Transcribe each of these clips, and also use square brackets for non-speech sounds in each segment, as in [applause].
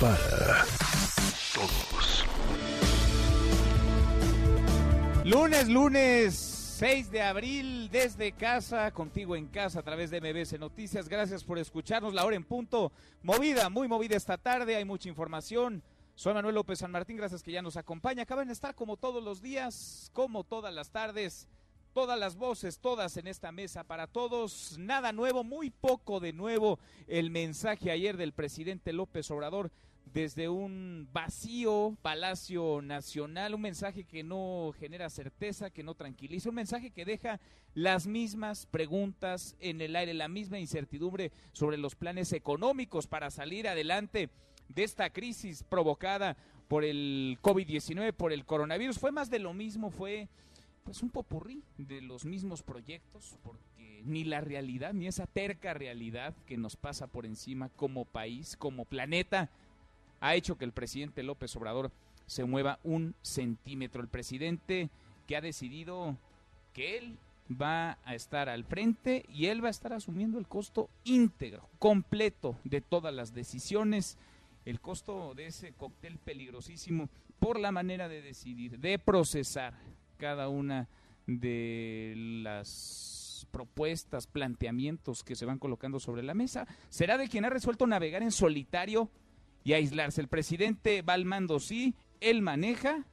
para Todos. Lunes, lunes 6 de abril, desde casa, contigo en casa a través de MBS Noticias. Gracias por escucharnos. La hora en punto, movida, muy movida esta tarde. Hay mucha información. Soy Manuel López San Martín, gracias que ya nos acompaña. Acaban de estar como todos los días, como todas las tardes, todas las voces, todas en esta mesa para todos. Nada nuevo, muy poco de nuevo. El mensaje ayer del presidente López Obrador desde un vacío Palacio Nacional, un mensaje que no genera certeza, que no tranquiliza, un mensaje que deja las mismas preguntas en el aire, la misma incertidumbre sobre los planes económicos para salir adelante de esta crisis provocada por el COVID-19, por el coronavirus. Fue más de lo mismo, fue pues un popurrí de los mismos proyectos, porque ni la realidad, ni esa terca realidad que nos pasa por encima como país, como planeta, ha hecho que el presidente López Obrador se mueva un centímetro. El presidente que ha decidido que él va a estar al frente y él va a estar asumiendo el costo íntegro, completo de todas las decisiones, el costo de ese cóctel peligrosísimo por la manera de decidir, de procesar cada una de las propuestas, planteamientos que se van colocando sobre la mesa. Será de quien ha resuelto navegar en solitario y aislarse. El presidente va al mando, sí, él maneja,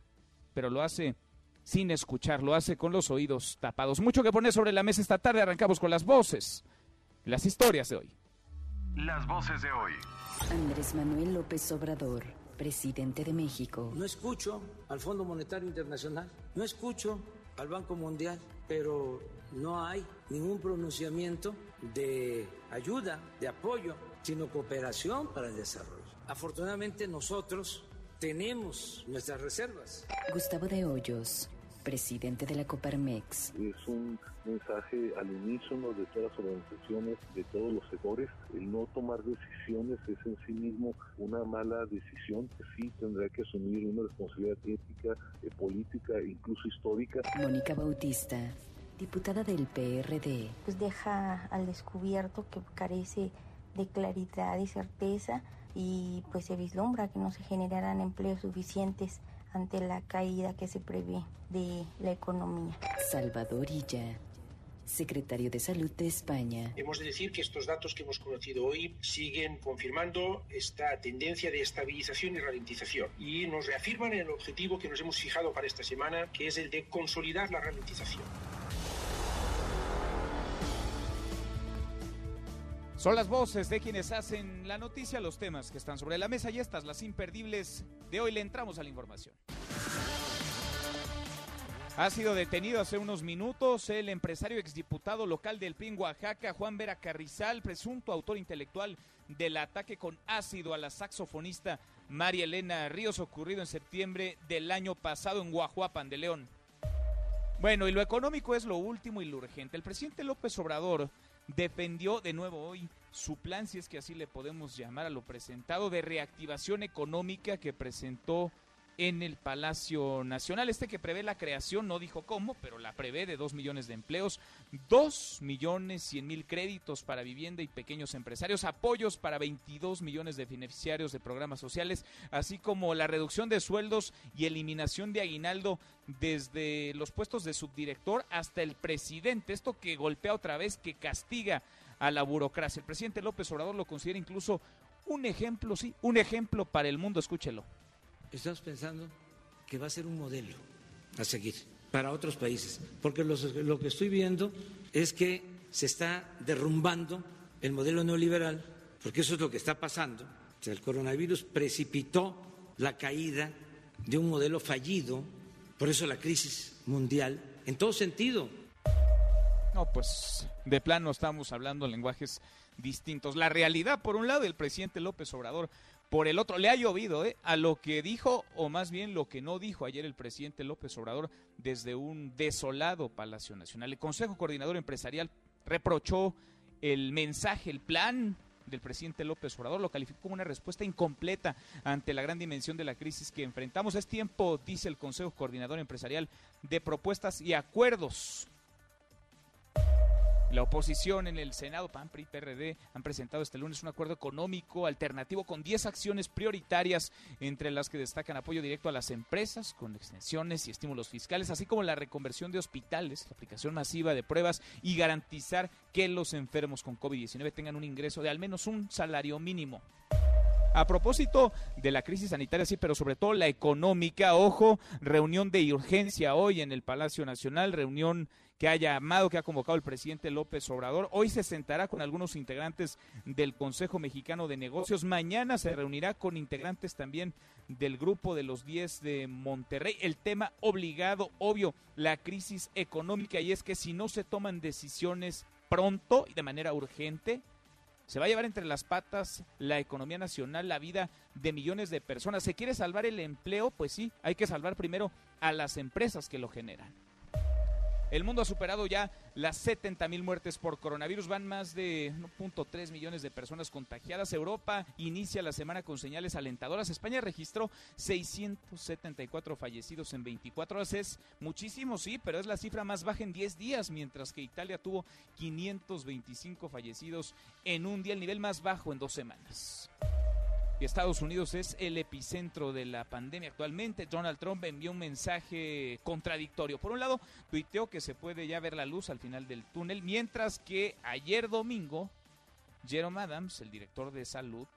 pero lo hace sin escuchar, lo hace con los oídos tapados. Mucho que poner sobre la mesa esta tarde, arrancamos con las voces, las historias de hoy. Las voces de hoy. Andrés Manuel López Obrador, presidente de México. No escucho al Fondo Monetario Internacional, no escucho al Banco Mundial, pero no hay ningún pronunciamiento de ayuda, de apoyo, sino cooperación para el desarrollo. Afortunadamente nosotros tenemos nuestras reservas. Gustavo de Hoyos, presidente de la Coparmex. es un mensaje al unísono de todas las organizaciones, de todos los sectores. El no tomar decisiones es en sí mismo una mala decisión. Sí tendrá que asumir una responsabilidad ética, eh, política e incluso histórica. Mónica Bautista, diputada del PRD. pues deja al descubierto que carece de claridad y certeza y pues se vislumbra que no se generarán empleos suficientes ante la caída que se prevé de la economía. Salvador Illa, secretario de Salud de España. Hemos de decir que estos datos que hemos conocido hoy siguen confirmando esta tendencia de estabilización y ralentización y nos reafirman en el objetivo que nos hemos fijado para esta semana, que es el de consolidar la ralentización. Son las voces de quienes hacen la noticia, los temas que están sobre la mesa y estas, las imperdibles de hoy. Le entramos a la información. Ha sido detenido hace unos minutos el empresario exdiputado local del PIN Oaxaca, Juan Vera Carrizal, presunto autor intelectual del ataque con ácido a la saxofonista María Elena Ríos, ocurrido en septiembre del año pasado en Guajuapan de León. Bueno, y lo económico es lo último y lo urgente. El presidente López Obrador defendió de nuevo hoy su plan, si es que así le podemos llamar a lo presentado, de reactivación económica que presentó en el Palacio Nacional. Este que prevé la creación, no dijo cómo, pero la prevé de dos millones de empleos, dos millones cien mil créditos para vivienda y pequeños empresarios, apoyos para 22 millones de beneficiarios de programas sociales, así como la reducción de sueldos y eliminación de aguinaldo desde los puestos de subdirector hasta el presidente. Esto que golpea otra vez, que castiga a la burocracia. El presidente López Obrador lo considera incluso un ejemplo, sí, un ejemplo para el mundo. Escúchelo. Estamos pensando que va a ser un modelo a seguir para otros países, porque lo que estoy viendo es que se está derrumbando el modelo neoliberal, porque eso es lo que está pasando. O sea, el coronavirus precipitó la caída de un modelo fallido, por eso la crisis mundial, en todo sentido. No, pues de plano estamos hablando en lenguajes distintos. La realidad, por un lado, el presidente López Obrador por el otro. Le ha llovido ¿eh? a lo que dijo, o más bien lo que no dijo ayer el presidente López Obrador desde un desolado Palacio Nacional. El Consejo Coordinador Empresarial reprochó el mensaje, el plan del presidente López Obrador, lo calificó como una respuesta incompleta ante la gran dimensión de la crisis que enfrentamos. Es tiempo, dice el Consejo Coordinador Empresarial, de propuestas y acuerdos la oposición en el Senado, PAN, PRI, PRD, han presentado este lunes un acuerdo económico alternativo con 10 acciones prioritarias, entre las que destacan apoyo directo a las empresas, con extensiones y estímulos fiscales, así como la reconversión de hospitales, la aplicación masiva de pruebas y garantizar que los enfermos con COVID-19 tengan un ingreso de al menos un salario mínimo. A propósito de la crisis sanitaria, sí, pero sobre todo la económica, ojo, reunión de urgencia hoy en el Palacio Nacional, reunión que ha llamado, que ha convocado el presidente López Obrador. Hoy se sentará con algunos integrantes del Consejo Mexicano de Negocios. Mañana se reunirá con integrantes también del grupo de los 10 de Monterrey. El tema obligado, obvio, la crisis económica y es que si no se toman decisiones pronto y de manera urgente, se va a llevar entre las patas la economía nacional, la vida de millones de personas. ¿Se quiere salvar el empleo? Pues sí, hay que salvar primero a las empresas que lo generan. El mundo ha superado ya las 70 mil muertes por coronavirus. Van más de 1.3 millones de personas contagiadas. Europa inicia la semana con señales alentadoras. España registró 674 fallecidos en 24 horas. Es muchísimo, sí, pero es la cifra más baja en 10 días, mientras que Italia tuvo 525 fallecidos en un día, el nivel más bajo en dos semanas. Estados Unidos es el epicentro de la pandemia actualmente. Donald Trump envió un mensaje contradictorio. Por un lado, tuiteó que se puede ya ver la luz al final del túnel, mientras que ayer domingo, Jerome Adams, el director de salud,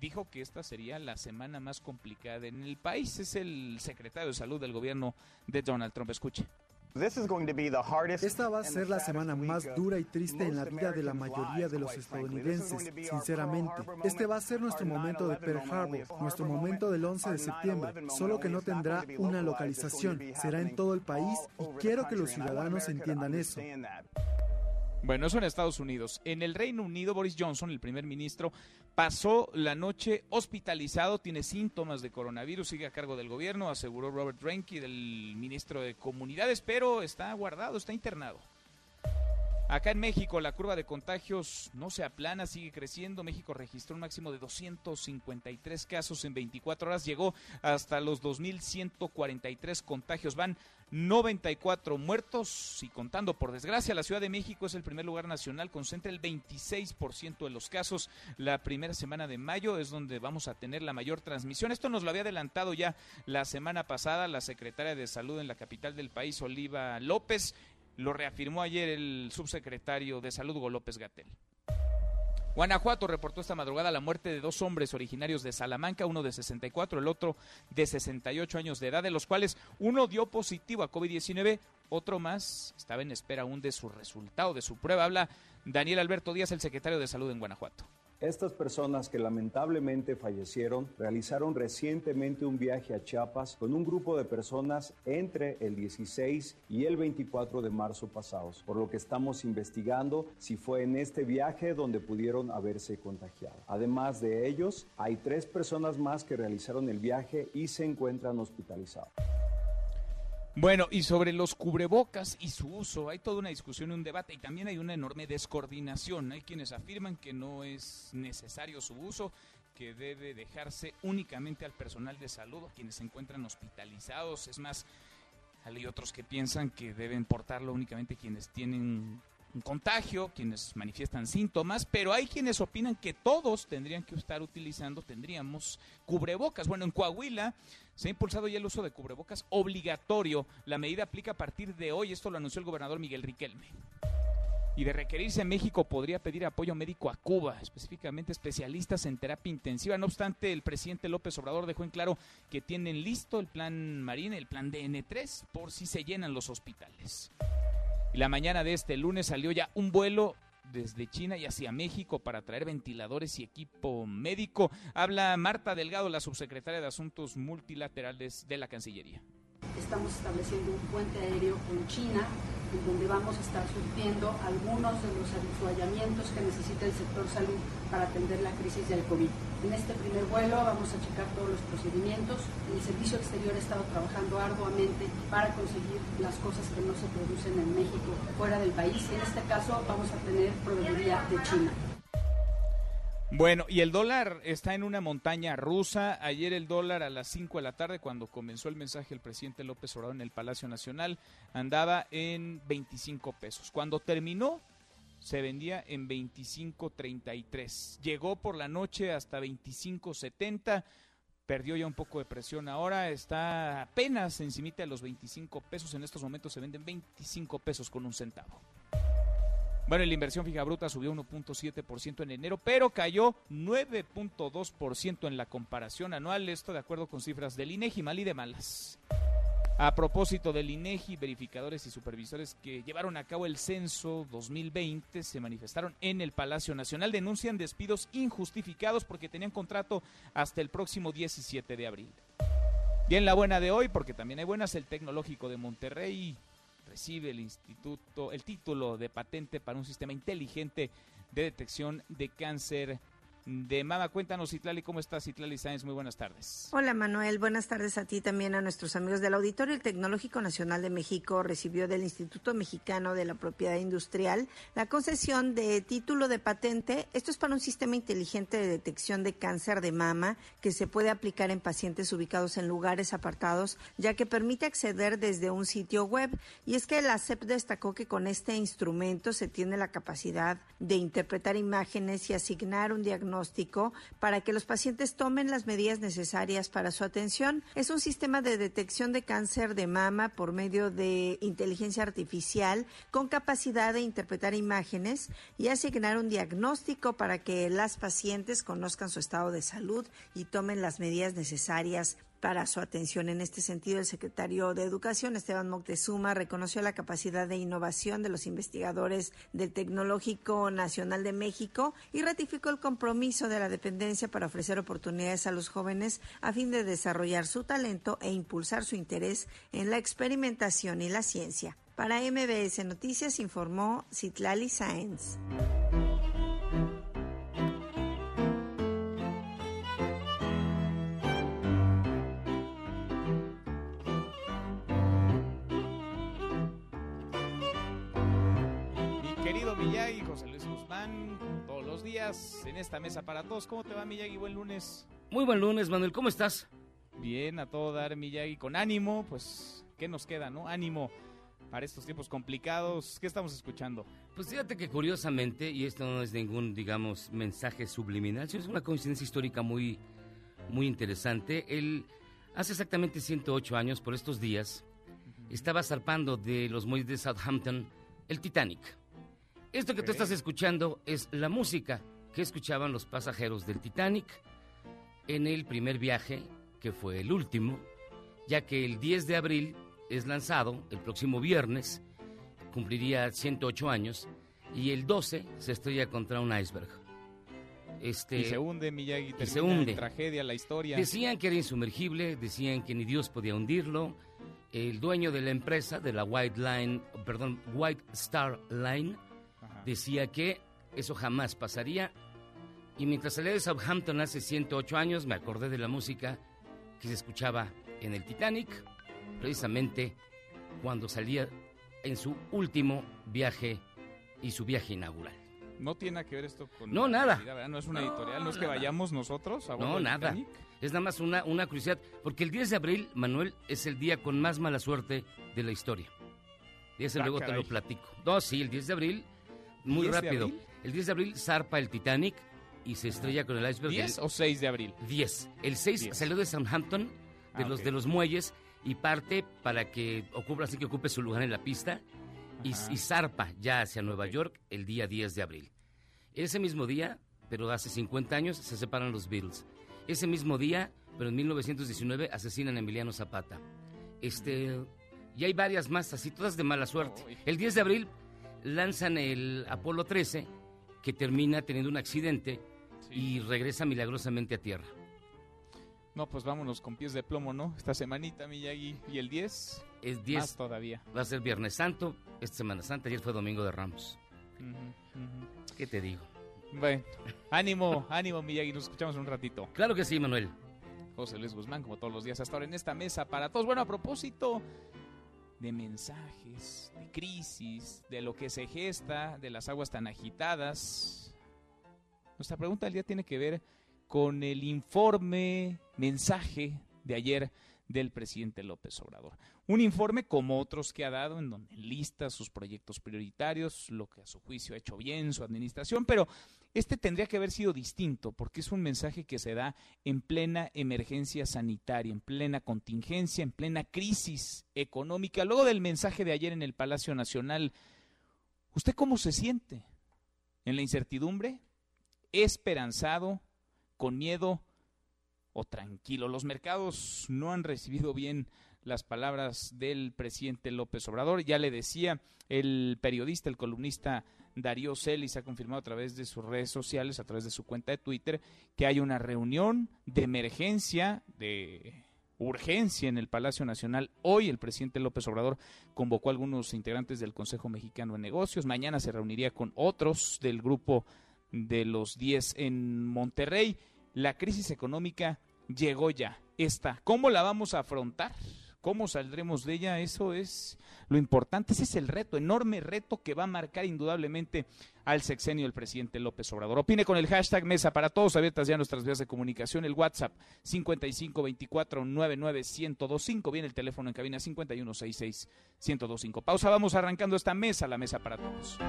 dijo que esta sería la semana más complicada en el país. Es el secretario de salud del gobierno de Donald Trump. Escuche. Esta va a ser la semana más dura y triste en la vida de la mayoría de los estadounidenses, sinceramente. Este va a ser nuestro momento de Pearl Harbor, nuestro momento del 11 de septiembre, solo que no tendrá una localización, será en todo el país y quiero que los ciudadanos entiendan eso. Bueno, eso en Estados Unidos. En el Reino Unido, Boris Johnson, el primer ministro, pasó la noche hospitalizado, tiene síntomas de coronavirus, sigue a cargo del gobierno, aseguró Robert Renke, del ministro de Comunidades, pero está guardado, está internado. Acá en México la curva de contagios no se aplana, sigue creciendo. México registró un máximo de 253 casos en 24 horas, llegó hasta los 2.143 contagios. Van 94 muertos y contando por desgracia, la Ciudad de México es el primer lugar nacional, concentra el 26% de los casos. La primera semana de mayo es donde vamos a tener la mayor transmisión. Esto nos lo había adelantado ya la semana pasada la secretaria de Salud en la capital del país, Oliva López. Lo reafirmó ayer el subsecretario de Salud, Hugo López Gatel. Guanajuato reportó esta madrugada la muerte de dos hombres originarios de Salamanca, uno de 64, el otro de 68 años de edad, de los cuales uno dio positivo a COVID-19, otro más estaba en espera aún de su resultado, de su prueba. Habla Daniel Alberto Díaz, el secretario de Salud en Guanajuato. Estas personas que lamentablemente fallecieron realizaron recientemente un viaje a Chiapas con un grupo de personas entre el 16 y el 24 de marzo pasados, por lo que estamos investigando si fue en este viaje donde pudieron haberse contagiado. Además de ellos, hay tres personas más que realizaron el viaje y se encuentran hospitalizados. Bueno, y sobre los cubrebocas y su uso, hay toda una discusión y un debate y también hay una enorme descoordinación. Hay quienes afirman que no es necesario su uso, que debe dejarse únicamente al personal de salud, a quienes se encuentran hospitalizados. Es más, hay otros que piensan que deben portarlo únicamente quienes tienen un contagio, quienes manifiestan síntomas, pero hay quienes opinan que todos tendrían que estar utilizando, tendríamos cubrebocas. Bueno, en Coahuila se ha impulsado ya el uso de cubrebocas obligatorio. La medida aplica a partir de hoy, esto lo anunció el gobernador Miguel Riquelme. Y de requerirse, México podría pedir apoyo médico a Cuba, específicamente especialistas en terapia intensiva. No obstante, el presidente López Obrador dejó en claro que tienen listo el plan Marina, el plan DN3, por si se llenan los hospitales. Y la mañana de este lunes salió ya un vuelo desde China y hacia México para traer ventiladores y equipo médico. Habla Marta Delgado, la subsecretaria de Asuntos Multilaterales de la Cancillería. Estamos estableciendo un puente aéreo con China en donde vamos a estar surtiendo algunos de los avituallamientos que necesita el sector salud para atender la crisis del COVID. En este primer vuelo vamos a checar todos los procedimientos. El servicio exterior ha estado trabajando arduamente para conseguir las cosas que no se producen en México fuera del país en este caso vamos a tener proveeduría de China. Bueno, y el dólar está en una montaña rusa. Ayer el dólar a las 5 de la tarde, cuando comenzó el mensaje del presidente López Obrador en el Palacio Nacional, andaba en 25 pesos. Cuando terminó, se vendía en 25.33. Llegó por la noche hasta 25.70. Perdió ya un poco de presión ahora, está apenas encimita de los 25 pesos. En estos momentos se venden 25 pesos con un centavo. Bueno, la inversión fija bruta subió 1.7% en enero, pero cayó 9.2% en la comparación anual, esto de acuerdo con cifras del INEGI, mal y de malas. A propósito del INEGI, verificadores y supervisores que llevaron a cabo el censo 2020 se manifestaron en el Palacio Nacional, denuncian despidos injustificados porque tenían contrato hasta el próximo 17 de abril. Bien, la buena de hoy, porque también hay buenas, el Tecnológico de Monterrey recibe el instituto el título de patente para un sistema inteligente de detección de cáncer de Mama. Cuéntanos, Citlali, ¿cómo estás, Citlali Sáenz? Muy buenas tardes. Hola, Manuel. Buenas tardes a ti también, a nuestros amigos del auditorio. El Tecnológico Nacional de México recibió del Instituto Mexicano de la Propiedad Industrial la concesión de título de patente. Esto es para un sistema inteligente de detección de cáncer de mama que se puede aplicar en pacientes ubicados en lugares apartados, ya que permite acceder desde un sitio web. Y es que la CEP destacó que con este instrumento se tiene la capacidad de interpretar imágenes y asignar un diagnóstico para que los pacientes tomen las medidas necesarias para su atención. Es un sistema de detección de cáncer de mama por medio de inteligencia artificial con capacidad de interpretar imágenes y asignar un diagnóstico para que las pacientes conozcan su estado de salud y tomen las medidas necesarias para su atención. En este sentido, el secretario de Educación, Esteban Moctezuma, reconoció la capacidad de innovación de los investigadores del Tecnológico Nacional de México y ratificó el compromiso de la dependencia para ofrecer oportunidades a los jóvenes a fin de desarrollar su talento e impulsar su interés en la experimentación y la ciencia. Para MBS Noticias informó Citlali Sáenz. En esta mesa para todos. ¿Cómo te va, Miyagi? Buen lunes. Muy buen lunes, Manuel. ¿Cómo estás? Bien, a todo dar, Miyagi. Con ánimo, pues, ¿qué nos queda, no? Ánimo para estos tiempos complicados. ¿Qué estamos escuchando? Pues fíjate que curiosamente, y esto no es ningún, digamos, mensaje subliminal, sino es una coincidencia histórica muy, muy interesante. Él, hace exactamente 108 años, por estos días, estaba zarpando de los muelles de Southampton el Titanic. Esto que tú estás escuchando es la música que escuchaban los pasajeros del Titanic en el primer viaje, que fue el último, ya que el 10 de abril es lanzado, el próximo viernes, cumpliría 108 años, y el 12 se estrella contra un iceberg. Este, y se hunde Miyagi, y se hunde. tragedia, la historia. Decían que era insumergible, decían que ni Dios podía hundirlo. El dueño de la empresa, de la White Line, perdón, White Star Line, decía que eso jamás pasaría. Y mientras salí de Southampton hace 108 años, me acordé de la música que se escuchaba en el Titanic, precisamente cuando salía en su último viaje y su viaje inaugural. No tiene que ver esto con. No, nada. no es una editorial, no, es que vayamos nosotros a No, nada. Es nada más una, una curiosidad, porque el 10 de abril, Manuel, es el día con más mala suerte de la historia. Y ese ah, luego te lo platico. No, sí, el 10 de abril muy rápido. El 10 de abril zarpa el Titanic y se estrella con el iceberg. ¿10 o 6 de abril? 10. El 6 salió de Southampton, de, ah, los, de los muelles, y parte para que ocupe, así que ocupe su lugar en la pista, y, zarpa ya hacia Nueva York el día 10 de abril. Ese mismo día, pero hace 50 años, se separan los Beatles. Ese mismo día, pero en 1919, asesinan a Emiliano Zapata. Este, y hay varias más, así todas de mala suerte. El 10 de abril lanzan el Apolo 13, que termina teniendo un accidente y regresa milagrosamente a tierra. No, pues vámonos con pies de plomo, ¿no? Esta semanita, Miyagi. ¿Y el 10? Es 10. Más todavía. Va a ser Viernes Santo, esta Semana Santa, ayer fue Domingo de Ramos. ¿Qué te digo? Bueno, ánimo, ánimo, Miyagi. Nos escuchamos un ratito. Claro que sí, Manuel. José Luis Guzmán, como todos los días hasta ahora en esta mesa para todos. Bueno, a propósito de mensajes, de crisis, de lo que se gesta, de las aguas tan agitadas. Nuestra pregunta del día tiene que ver con el informe, mensaje de ayer del presidente López Obrador. Un informe como otros que ha dado, en donde lista sus proyectos prioritarios, lo que a su juicio ha hecho bien su administración, pero este tendría que haber sido distinto porque es un mensaje que se da en plena emergencia sanitaria, en plena contingencia, en plena crisis económica. Luego del mensaje de ayer en el Palacio Nacional, ¿usted cómo se siente? ¿En la incertidumbre? ¿Esperanzado? ¿Con miedo? ¿O tranquilo? Los mercados no han recibido bien las palabras del presidente López Obrador. Ya le decía el periodista, el columnista Darío Celis ha confirmado a través de sus redes sociales, a través de su cuenta de Twitter, que hay una reunión de emergencia, de urgencia en el Palacio Nacional. Hoy el presidente López Obrador convocó a algunos integrantes del Consejo Mexicano de Negocios. Mañana se reuniría con otros del grupo de los 10 en Monterrey. La crisis económica llegó ya. Está. ¿Cómo la vamos a afrontar? ¿Cómo saldremos de ella? Eso es lo importante. Ese es el reto, enorme reto que va a marcar indudablemente al sexenio del presidente López Obrador. Opine con el hashtag Mesa para Todos, abiertas ya nuestras vías de comunicación, el WhatsApp 5524-99125, viene el teléfono en cabina 5166-1025. Pausa, vamos arrancando esta mesa, la Mesa para Todos.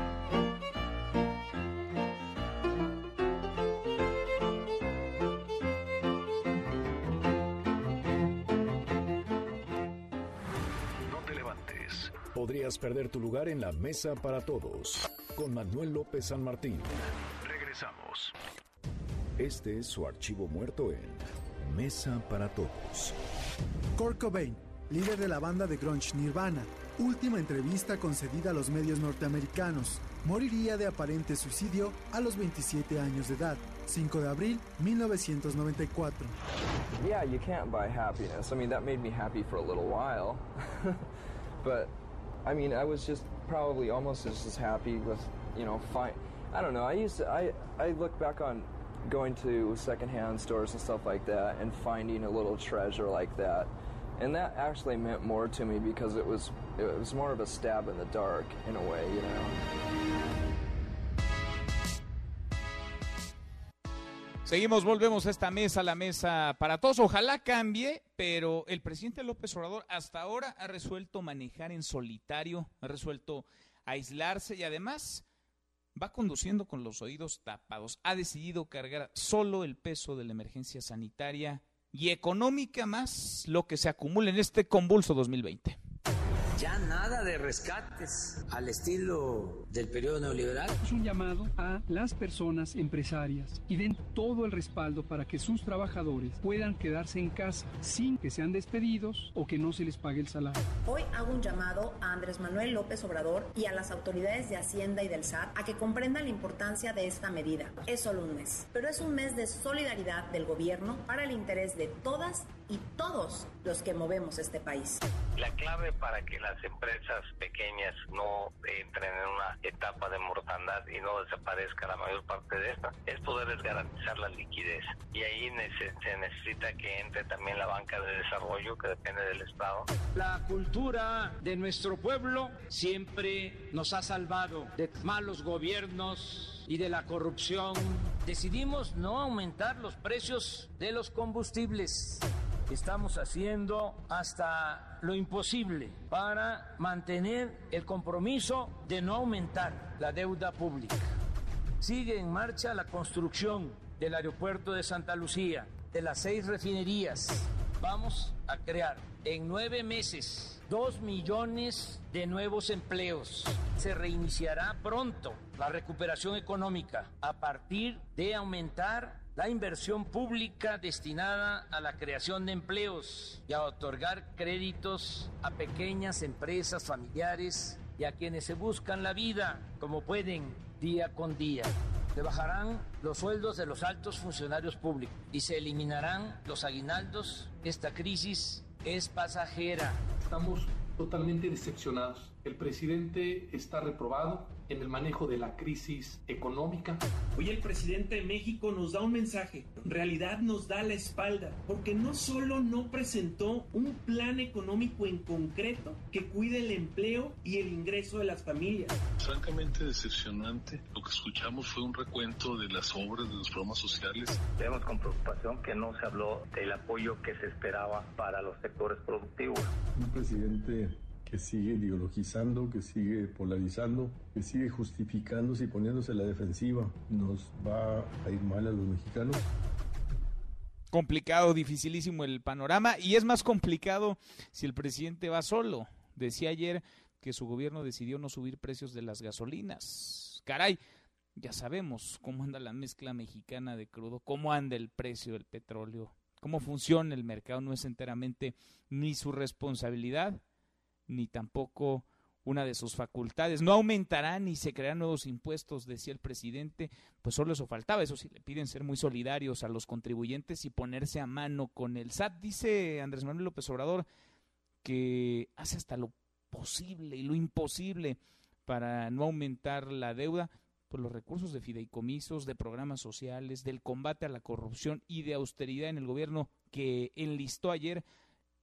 Podrías perder tu lugar en la mesa para todos. Con Manuel López San Martín. Regresamos. Este es su archivo muerto en Mesa para Todos. Kurt Cobain, líder de la banda de grunge Nirvana, última entrevista concedida a los medios norteamericanos. Moriría de aparente suicidio a los 27 años de edad, 5 de abril 1994. Yeah, you can't buy happiness. I mean, that made me happy for a little while. [laughs] but I mean, I was just probably almost just as happy with, you know, fine. I don't know. I used to, I, I look back on going to secondhand stores and stuff like that and finding a little treasure like that. And that actually meant more to me because it was, it was more of a stab in the dark in a way, you know. Seguimos, volvemos a esta mesa, la mesa para todos. Ojalá cambie, pero el presidente López Obrador hasta ahora ha resuelto manejar en solitario, ha resuelto aislarse y además va conduciendo con los oídos tapados. Ha decidido cargar solo el peso de la emergencia sanitaria y económica más lo que se acumula en este convulso 2020. Ya nada de rescates al estilo del periodo neoliberal. Es un llamado a las personas empresarias y den todo el respaldo para que sus trabajadores puedan quedarse en casa sin que sean despedidos o que no se les pague el salario. Hoy hago un llamado a Andrés Manuel López Obrador y a las autoridades de Hacienda y del SAT a que comprendan la importancia de esta medida. Es solo un mes, pero es un mes de solidaridad del gobierno para el interés de todas y todos los que movemos este país. La clave para que las empresas pequeñas no entren en una etapa de mortandad y no desaparezca la mayor parte de esta es poderles garantizar la liquidez. Y ahí se necesita que entre también la banca de desarrollo que depende del Estado. La cultura de nuestro pueblo siempre nos ha salvado de malos gobiernos y de la corrupción. Decidimos no aumentar los precios de los combustibles estamos haciendo hasta lo imposible para mantener el compromiso de no aumentar la deuda pública. Sigue en marcha la construcción del aeropuerto de Santa Lucía, de las seis refinerías. Vamos a crear en nueve meses dos millones de nuevos empleos. Se reiniciará pronto la recuperación económica a partir de aumentar la inversión pública destinada a la creación de empleos y a otorgar créditos a pequeñas empresas familiares y a quienes se buscan la vida como pueden día con día. Se bajarán los sueldos de los altos funcionarios públicos y se eliminarán los aguinaldos. Esta crisis es pasajera. Estamos totalmente decepcionados. El presidente está reprobado en el manejo de la crisis económica. Hoy el presidente de México nos da un mensaje, en realidad nos da la espalda, porque no solo no presentó un plan económico en concreto que cuide el empleo y el ingreso de las familias. Francamente decepcionante. Lo que escuchamos fue un recuento de las obras de los programas sociales. Vemos con preocupación que no se habló del apoyo que se esperaba para los sectores productivos. Un presidente que sigue ideologizando, que sigue polarizando, que sigue justificándose y poniéndose a la defensiva. Nos va a ir mal a los mexicanos. Complicado, dificilísimo el panorama y es más complicado si el presidente va solo. Decía ayer que su gobierno decidió no subir precios de las gasolinas. Caray, ya sabemos cómo anda la mezcla mexicana de crudo, cómo anda el precio del petróleo, cómo funciona el mercado, no es enteramente ni su responsabilidad ni tampoco una de sus facultades. No aumentarán ni se crearán nuevos impuestos, decía el presidente. Pues solo eso faltaba. Eso sí, le piden ser muy solidarios a los contribuyentes y ponerse a mano con el SAT. Dice Andrés Manuel López Obrador que hace hasta lo posible y lo imposible para no aumentar la deuda. Pues los recursos de fideicomisos, de programas sociales, del combate a la corrupción y de austeridad en el gobierno que enlistó ayer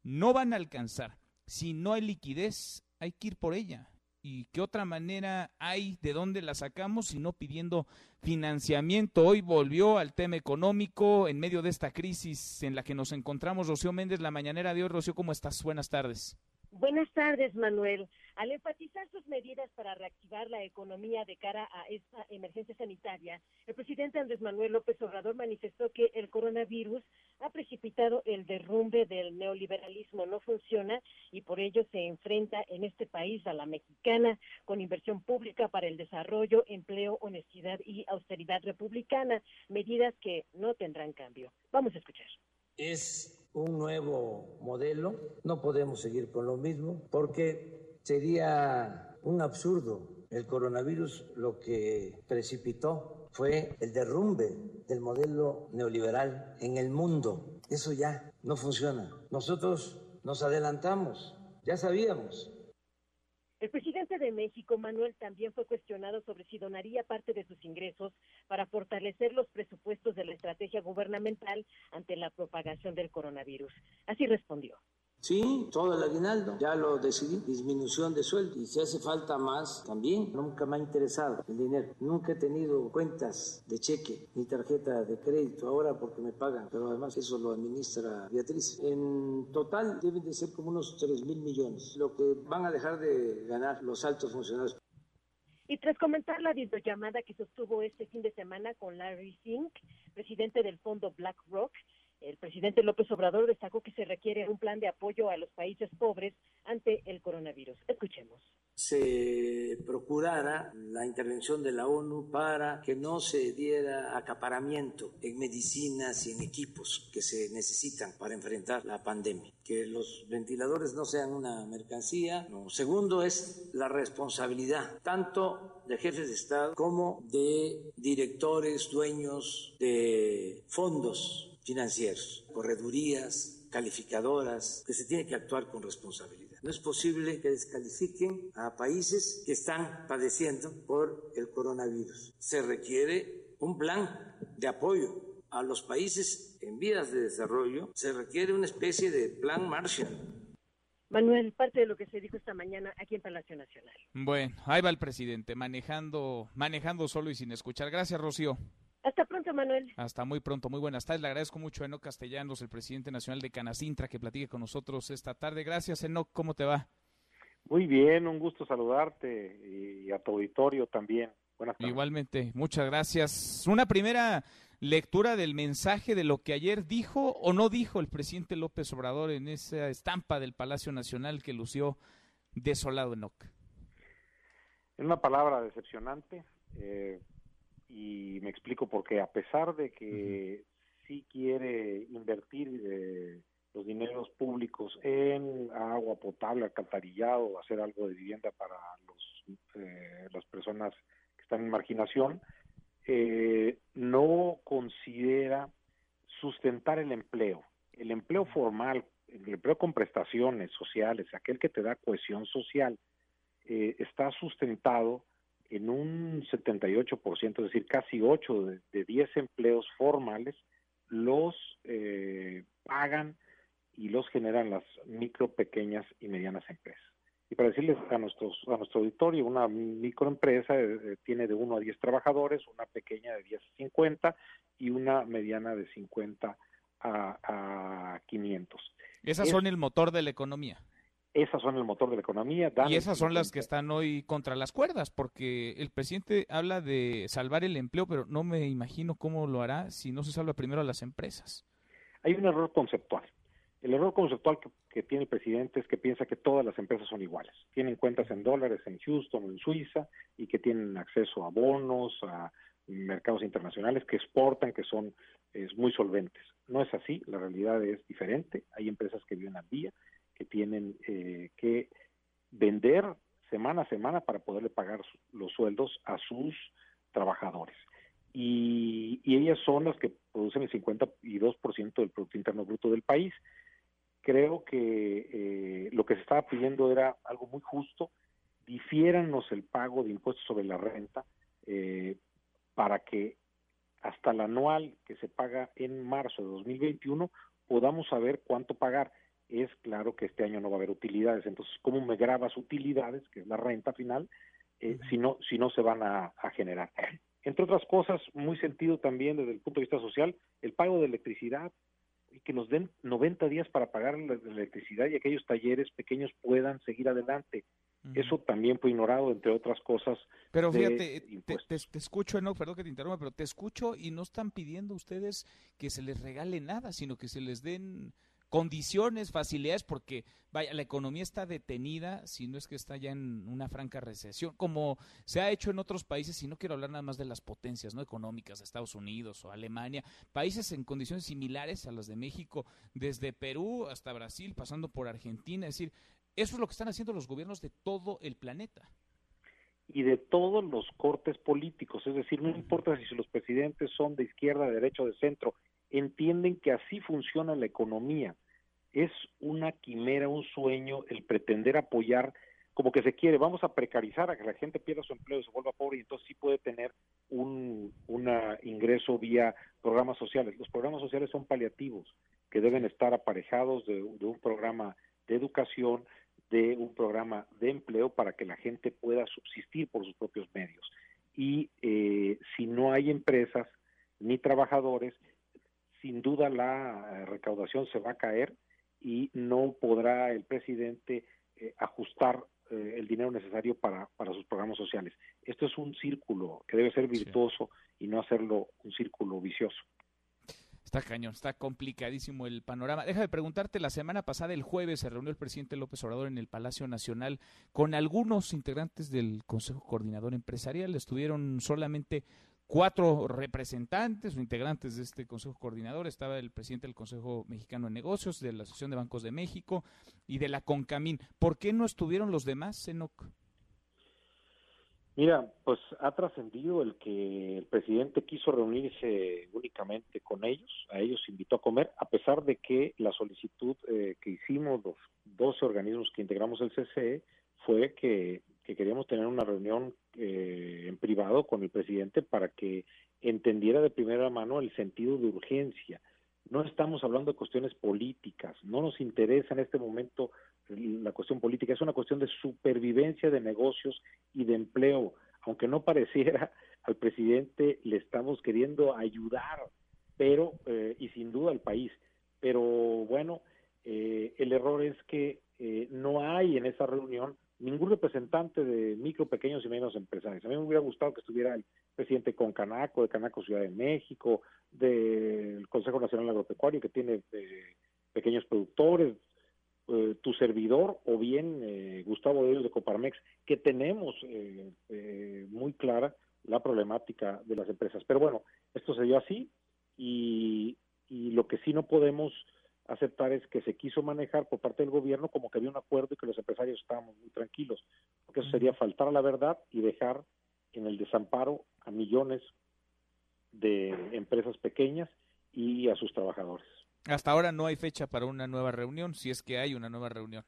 no van a alcanzar si no hay liquidez, hay que ir por ella. ¿Y qué otra manera hay de dónde la sacamos si no pidiendo financiamiento? Hoy volvió al tema económico en medio de esta crisis en la que nos encontramos. Rocío Méndez, la mañanera de hoy. Rocío, ¿cómo estás? Buenas tardes. Buenas tardes, Manuel. Al enfatizar sus medidas para reactivar la economía de cara a esta emergencia sanitaria, el presidente Andrés Manuel López Obrador manifestó que el coronavirus ha precipitado el derrumbe del neoliberalismo, no funciona y por ello se enfrenta en este país a la mexicana con inversión pública para el desarrollo, empleo, honestidad y austeridad republicana, medidas que no tendrán cambio. Vamos a escuchar. Es un nuevo modelo, no podemos seguir con lo mismo porque sería un absurdo. El coronavirus lo que precipitó fue el derrumbe del modelo neoliberal en el mundo. Eso ya no funciona. Nosotros nos adelantamos, ya sabíamos el presidente de México, Manuel, también fue cuestionado sobre si donaría parte de sus ingresos para fortalecer los presupuestos de la estrategia gubernamental ante la propagación del coronavirus. Así respondió. Sí, todo el aguinaldo, ya lo decidí, disminución de sueldo. Y si hace falta más, también. Nunca me ha interesado el dinero. Nunca he tenido cuentas de cheque ni tarjeta de crédito ahora porque me pagan. Pero además eso lo administra Beatriz. En total deben de ser como unos 3 mil millones, lo que van a dejar de ganar los altos funcionarios. Y tras comentar la videollamada que sostuvo este fin de semana con Larry Fink, presidente del fondo BlackRock, el presidente López Obrador destacó que se requiere un plan de apoyo a los países pobres ante el coronavirus. Escuchemos. Se procurara la intervención de la ONU para que no se diera acaparamiento en medicinas y en equipos que se necesitan para enfrentar la pandemia. Que los ventiladores no sean una mercancía. Segundo es la responsabilidad tanto de jefes de Estado como de directores, dueños de fondos financieros, corredurías, calificadoras, que se tiene que actuar con responsabilidad. No es posible que descalifiquen a países que están padeciendo por el coronavirus. Se requiere un plan de apoyo a los países en vías de desarrollo. Se requiere una especie de plan Marshall. Manuel, parte de lo que se dijo esta mañana aquí en Palacio Nacional. Bueno, ahí va el presidente, manejando, manejando solo y sin escuchar. Gracias, Rocío. Hasta pronto, Manuel. Hasta muy pronto, muy buenas tardes. Le agradezco mucho a Enoc Castellanos, el presidente nacional de Canacintra, que platique con nosotros esta tarde. Gracias, Enoc. ¿Cómo te va? Muy bien, un gusto saludarte y a tu auditorio también. Buenas tardes. Igualmente, muchas gracias. Una primera lectura del mensaje de lo que ayer dijo o no dijo el presidente López Obrador en esa estampa del Palacio Nacional que lució desolado, Enoc. En una palabra decepcionante. Eh, y me explico porque a pesar de que sí quiere invertir eh, los dineros públicos en agua potable, alcantarillado, hacer algo de vivienda para los, eh, las personas que están en marginación, eh, no considera sustentar el empleo. El empleo formal, el empleo con prestaciones sociales, aquel que te da cohesión social, eh, está sustentado en un 78%, es decir, casi 8 de, de 10 empleos formales los eh, pagan y los generan las micro, pequeñas y medianas empresas. Y para decirles a, nuestros, a nuestro auditorio, una microempresa eh, tiene de 1 a 10 trabajadores, una pequeña de 10 a 50 y una mediana de 50 a, a 500. Esas son el motor de la economía. Esas son el motor de la economía. y esas son las que están hoy contra las cuerdas, porque el presidente habla de salvar el empleo, pero no me imagino cómo lo hará si no se salva primero a las empresas. Hay un error conceptual. El error conceptual que, tiene el presidente es que piensa que todas las empresas son iguales. Tienen cuentas en dólares en Houston o en Suiza y que tienen acceso a bonos, a mercados internacionales que exportan, que son muy solventes. No es así, la realidad es diferente. Hay empresas que viven al día que tienen eh, que vender semana a semana para poderle pagar los sueldos a sus trabajadores. Y, ellas son las que producen el 52% del Producto Interno Bruto del país. Creo que eh, lo que se estaba pidiendo era algo muy justo, difiéranos el pago de impuestos sobre la renta eh, para que hasta el anual que se paga en marzo de 2021 podamos saber cuánto pagar es claro que este año no va a haber utilidades. Entonces, ¿cómo me grabas utilidades, que es la renta final, eh, si, no, si no se van a, generar? Entre otras cosas, muy sentido también desde el punto de vista social, el pago de electricidad, y que nos den 90 días para pagar la, electricidad y aquellos talleres pequeños puedan seguir adelante. Eso también fue ignorado, entre otras cosas. Pero fíjate, te, te, escucho, no, perdón que te interrumpa, pero te escucho y no están pidiendo ustedes que se les regale nada, sino que se les den condiciones, facilidades, porque vaya, la economía está detenida, si no es que está ya en una franca recesión, como se ha hecho en otros países, y no quiero hablar nada más de las potencias no económicas, Estados Unidos o Alemania, países en condiciones similares a las de México, desde Perú hasta Brasil, pasando por Argentina, es decir, eso es lo que están haciendo los gobiernos de todo el planeta. Y de todos los cortes políticos, es decir, no importa si los presidentes son de izquierda, de derecha o de centro, entienden que así funciona la economía. Es una quimera, un sueño el pretender apoyar como que se quiere, vamos a precarizar a que la gente pierda su empleo y se vuelva pobre y entonces sí puede tener un ingreso vía programas sociales. Los programas sociales son paliativos que deben estar aparejados de, un programa de educación, de un programa de empleo para que la gente pueda subsistir por sus propios medios. Y eh, si no hay empresas ni trabajadores, sin duda la eh, recaudación se va a caer y no podrá el presidente eh, ajustar eh, el dinero necesario para, para sus programas sociales. Esto es un círculo que debe ser virtuoso y no hacerlo un círculo vicioso. Está cañón, está complicadísimo el panorama. Déjame preguntarte, la semana pasada, el jueves, se reunió el presidente López Obrador en el Palacio Nacional con algunos integrantes del Consejo Coordinador Empresarial. Estuvieron solamente cuatro representantes o integrantes de este Consejo Coordinador. Estaba el presidente del Consejo Mexicano de Negocios, de la Asociación de Bancos de México y de la CONCAMIN. ¿Por qué no estuvieron los demás, Senoc? Mira, pues ha trascendido el que el presidente quiso reunirse únicamente con ellos, a ellos invitó a comer, a pesar de que la solicitud eh, que hicimos los 12 organismos que integramos el CCE fue que que queríamos tener una reunión eh, en privado con el presidente para que entendiera de primera mano el sentido de urgencia. No estamos hablando de cuestiones políticas, no nos interesa en este momento la cuestión política, es una cuestión de supervivencia de negocios y de empleo. Aunque no pareciera, [laughs] al presidente le estamos queriendo ayudar, pero, eh, y sin duda al país. Pero bueno, eh, el error es que no hay en esa reunión ningún representante de micro, pequeños y medianos empresarios. A mí me hubiera gustado que estuviera el presidente con Canaco, de Canaco Ciudad de México, del Consejo Nacional Agropecuario, que tiene eh, pequeños productores, eh, tu servidor, o bien eh, Gustavo de de Coparmex, que tenemos muy clara la problemática de las empresas. Pero bueno, esto se dio así y, y lo que sí no podemos aceptar es que se quiso manejar por parte del gobierno como que había un acuerdo y que los empresarios estábamos muy tranquilos, porque eso sería faltar a la verdad y dejar en el desamparo a millones de empresas pequeñas y a sus trabajadores. Hasta ahora no hay fecha para una nueva reunión, si es que hay una nueva reunión.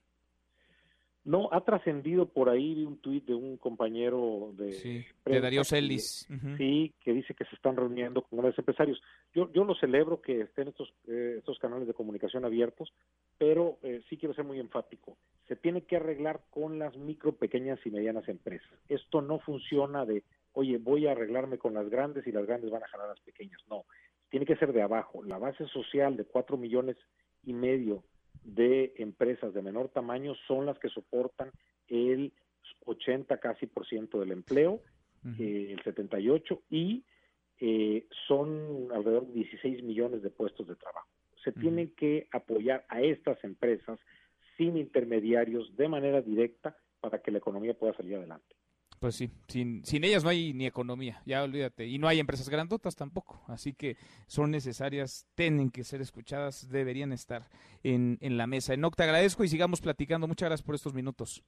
No, ha trascendido por ahí un tuit de un compañero de, sí, de Darío Celis. Sí, que dice que se están reuniendo con grandes empresarios. Yo, yo lo celebro que estén estos, eh, estos canales de comunicación abiertos, pero eh, sí quiero ser muy enfático. Se tiene que arreglar con las micro, pequeñas y medianas empresas. Esto no funciona de, oye, voy a arreglarme con las grandes y las grandes van a jalar a las pequeñas. No, tiene que ser de abajo. La base social de cuatro millones y medio de empresas de menor tamaño son las que soportan el 80 casi por ciento del empleo, eh, el 78, y eh, son alrededor de 16 millones de puestos de trabajo. Se tienen que apoyar a estas empresas sin intermediarios de manera directa para que la economía pueda salir adelante. Pues sí, sin, sin ellas no hay ni economía, ya olvídate. Y no hay empresas grandotas tampoco. Así que son necesarias, tienen que ser escuchadas, deberían estar en, en la mesa. Enoc, te agradezco y sigamos platicando. Muchas gracias por estos minutos.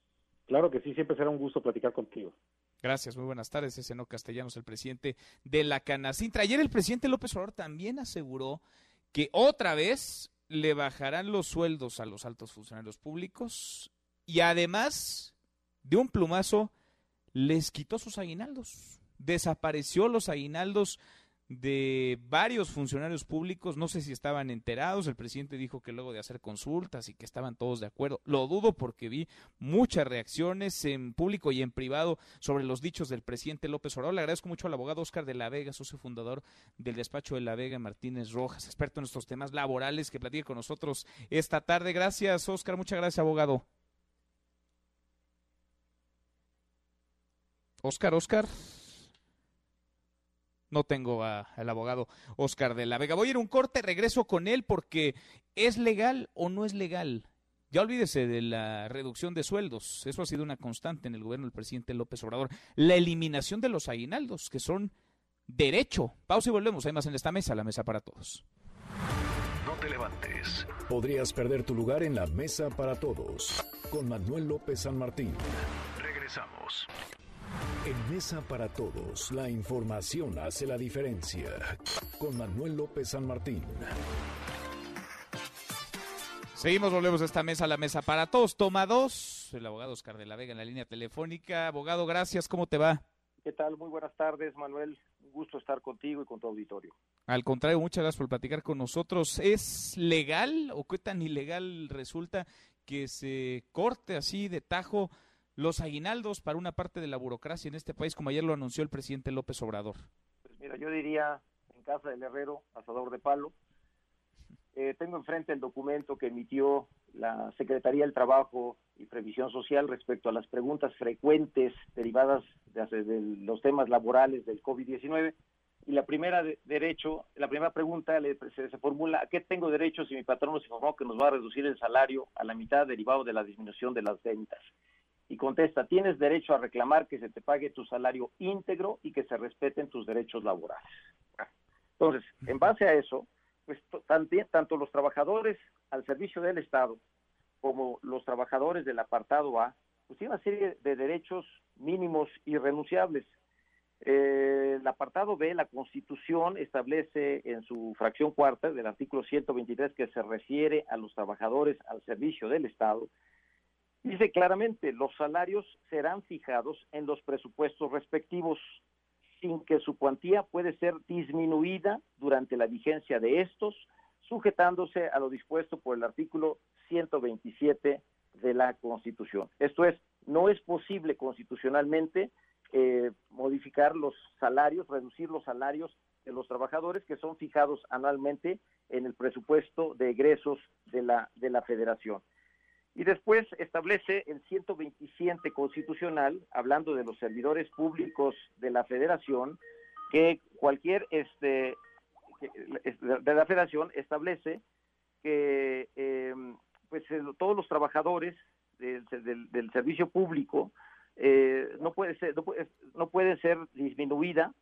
Claro que sí, siempre será un gusto platicar contigo. Gracias, muy buenas tardes. Es Enoc Castellanos, el presidente de la Canacintra. Ayer el presidente López Obrador también aseguró que otra vez le bajarán los sueldos a los altos funcionarios públicos y además de un plumazo les quitó sus aguinaldos. Desapareció los aguinaldos de varios funcionarios públicos, no sé si estaban enterados, el presidente dijo que luego de hacer consultas y que estaban todos de acuerdo, lo dudo porque vi muchas reacciones en público y en privado sobre los dichos del presidente López Obrador. Le agradezco mucho al abogado Oscar de la Vega, socio fundador del despacho de la Vega Martínez Rojas, experto en estos temas laborales que platique con nosotros esta tarde. Gracias, Oscar, muchas gracias, abogado. Oscar, Oscar. No tengo al abogado Oscar de la Vega. Voy a ir un corte, regreso con él porque ¿es legal o no es legal? Ya olvídese de la reducción de sueldos. Eso ha sido una constante en el gobierno del presidente López Obrador. La eliminación de los aguinaldos, que son derecho. Pausa y volvemos. Hay más en esta mesa, la mesa para todos. No te levantes. Podrías perder tu lugar en la mesa para todos. Con Manuel López San Martín. Regresamos. En Mesa para Todos, la información hace la diferencia. Con Manuel López San Martín. Seguimos, volvemos a esta mesa, la mesa para todos. Toma dos. El abogado Oscar de la Vega en la línea telefónica. Abogado, gracias. ¿Cómo te va? ¿Qué tal? Muy buenas tardes, Manuel. Un gusto estar contigo y con tu auditorio. Al contrario, muchas gracias por platicar con nosotros. ¿Es legal o qué tan ilegal resulta que se corte así de tajo los aguinaldos para una parte de la burocracia en este país, como ayer lo anunció el presidente López Obrador? Pues mira, yo diría en casa del herrero, asador de palo. Eh, tengo enfrente el documento que emitió la Secretaría del Trabajo y Previsión Social respecto a las preguntas frecuentes derivadas de, los temas laborales del COVID-19. Y la primera derecho, la primera pregunta se, se, formula, ¿a qué tengo derecho si mi patrón nos informó que nos va a reducir el salario a la mitad derivado de la disminución de las ventas? Y contesta, tienes derecho a reclamar que se te pague tu salario íntegro y que se respeten tus derechos laborales. Entonces, en base a eso, pues tanto los trabajadores al servicio del Estado como los trabajadores del apartado A, pues tienen una serie de derechos mínimos irrenunciables. Eh, el apartado B, la Constitución establece en su fracción cuarta del artículo 123 que se refiere a los trabajadores al servicio del Estado, Dice claramente, los salarios serán fijados en los presupuestos respectivos, sin que su cuantía puede ser disminuida durante la vigencia de estos, sujetándose a lo dispuesto por el artículo 127 de la Constitución. Esto es, no es posible constitucionalmente eh, modificar los salarios, reducir los salarios de los trabajadores que son fijados anualmente en el presupuesto de egresos de la, de la federación. Y después establece el 127 constitucional, hablando de los servidores públicos de la federación, que cualquier este de la federación establece que em, pues todos los trabajadores del, del, servicio público eh, no puede ser no, puede, no puede ser disminuida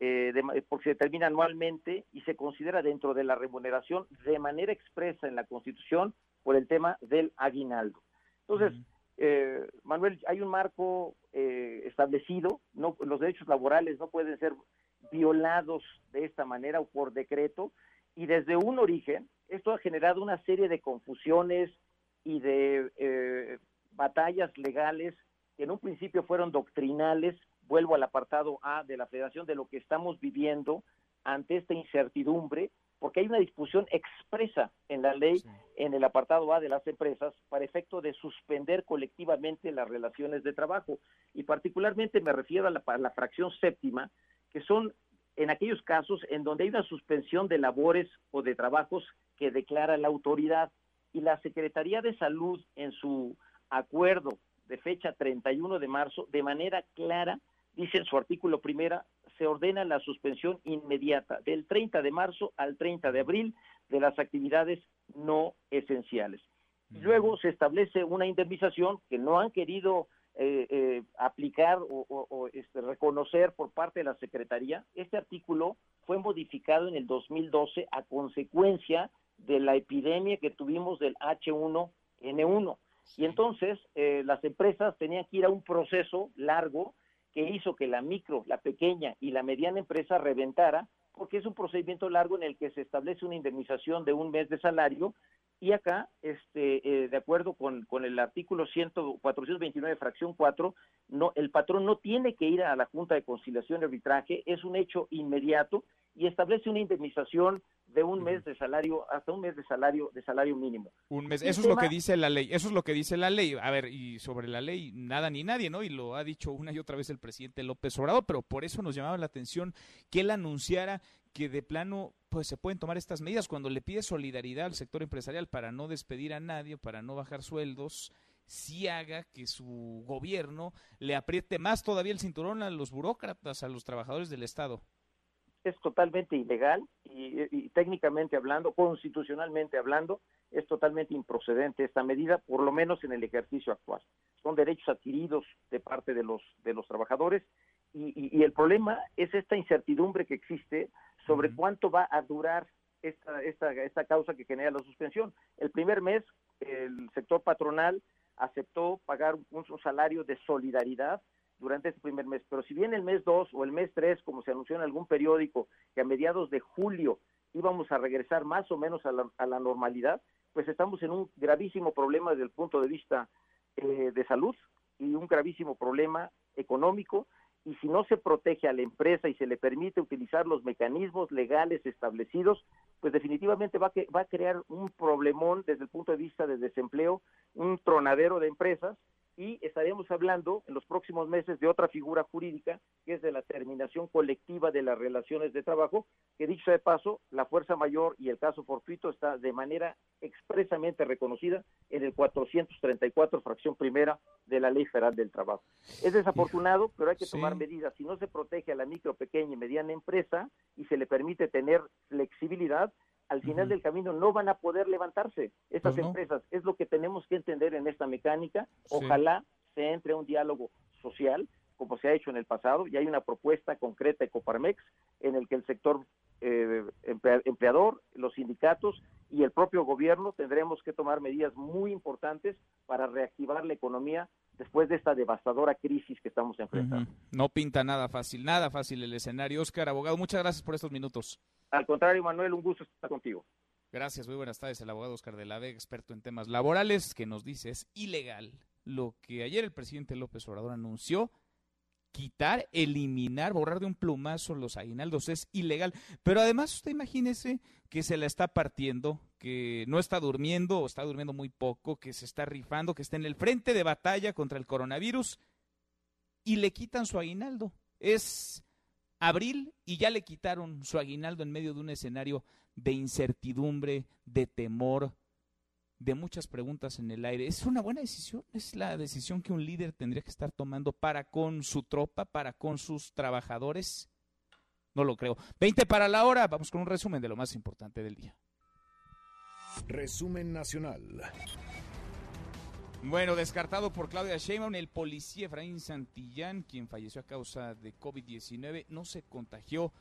eh, porque se determina anualmente y se considera dentro de la remuneración de manera expresa en la Constitución por el tema del aguinaldo. Entonces, eh, Manuel, hay un marco eh, establecido, no, los derechos laborales no pueden ser violados de esta manera o por decreto y desde un origen esto ha generado una serie de confusiones y de eh, batallas legales que en un principio fueron doctrinales. Vuelvo al apartado A de la Federación de lo que estamos viviendo ante esta incertidumbre, porque hay una discusión expresa en la ley, en el apartado A de las empresas, para efecto de suspender colectivamente las relaciones de trabajo. Y particularmente me refiero a la, a la fracción séptima, que son en aquellos casos en donde hay una suspensión de labores o de trabajos que declara la autoridad y la Secretaría de Salud en su acuerdo de fecha 31 de marzo, de manera clara, dice en su artículo primera, se ordena la suspensión inmediata del 30 de marzo al 30 de abril de las actividades no esenciales. Luego se establece una indemnización que no han querido eh, eh, aplicar o, este, reconocer por parte de la Secretaría. Este artículo fue modificado en el 2012 a consecuencia de la epidemia que tuvimos del H1N1. Y entonces eh, las empresas tenían que ir a un proceso largo que hizo que la micro, la pequeña y la mediana empresa reventara, porque es un procedimiento largo en el que se establece una indemnización de un mes de salario. Y acá, este, eh, de acuerdo con, con el artículo 100, 429, fracción 4, no, el patrón no tiene que ir a la Junta de Conciliación y Arbitraje, es un hecho inmediato y establece una indemnización de un mes de salario hasta un mes de salario de salario mínimo. Un mes, eso es lo que dice la ley, eso es lo que dice la ley. A ver, y sobre la ley nada ni nadie, ¿no? Y lo ha dicho una y otra vez el presidente López Obrador, pero por eso nos llamaba la atención que él anunciara que de plano pues se pueden tomar estas medidas cuando le pide solidaridad al sector empresarial para no despedir a nadie, para no bajar sueldos, si haga que su gobierno le apriete más todavía el cinturón a los burócratas, a los trabajadores del Estado. Es totalmente ilegal y, técnicamente hablando, constitucionalmente hablando, es totalmente improcedente esta medida, por lo menos en el ejercicio actual. Son derechos adquiridos de parte de los de los trabajadores y, y el problema es esta incertidumbre que existe sobre cuánto va a durar esta, esta, esta causa que genera la suspensión. El primer mes, el sector patronal aceptó pagar un, salario de solidaridad durante este primer mes, pero si bien el mes 2 o el mes 3, como se anunció en algún periódico, que a mediados de julio íbamos a regresar más o menos a la, a la normalidad, pues estamos en un gravísimo problema desde el punto de vista eh, de salud y un gravísimo problema económico. Y si no se protege a la empresa y se le permite utilizar los mecanismos legales establecidos, pues definitivamente va, va a crear un problemón desde el punto de vista del desempleo, un tronadero de empresas y estaremos hablando en los próximos meses de otra figura jurídica que es de la terminación colectiva de las relaciones de trabajo, que dicho de paso, la fuerza mayor y el caso fortuito está de manera expresamente reconocida en el 434 fracción primera de la Ley Federal del Trabajo. Es desafortunado, pero hay que tomar medidas. Si no se protege a la micro, pequeña y mediana empresa y se le permite tener flexibilidad, al final del camino no van a poder levantarse estas pues empresas. Es lo que tenemos que entender en esta mecánica. Ojalá se entre a un diálogo social, como se ha hecho en el pasado, y hay una propuesta concreta de Coparmex en el que el sector eh, empleador, los sindicatos y el propio gobierno tendremos que tomar medidas muy importantes para reactivar la economía después de esta devastadora crisis que estamos enfrentando. No pinta nada fácil, nada fácil el escenario. Oscar, abogado, muchas gracias por estos minutos. Al contrario, Manuel, un gusto estar contigo. Gracias, muy buenas tardes. El abogado Oscar de la Vega, experto en temas laborales, que nos dice es ilegal lo que ayer el presidente López Obrador anunció quitar, eliminar, borrar de un plumazo los aguinaldos es ilegal. Pero además usted imagínese que se la está partiendo, que no está durmiendo o está durmiendo muy poco, que se está rifando, que está en el frente de batalla contra el coronavirus y le quitan su aguinaldo. Es abril y ya le quitaron su aguinaldo en medio de un escenario de incertidumbre, de temor, de muchas preguntas en el aire. ¿Es una buena decisión? ¿Es la decisión que un líder tendría que estar tomando para con su tropa, para con sus trabajadores? No lo creo. 20 para la hora. Vamos con un resumen de lo más importante del día. Resumen nacional. Bueno, descartado por Claudia Sheinbaum, el policía Efraín Santillán, quien falleció a causa de COVID-19, no se contagió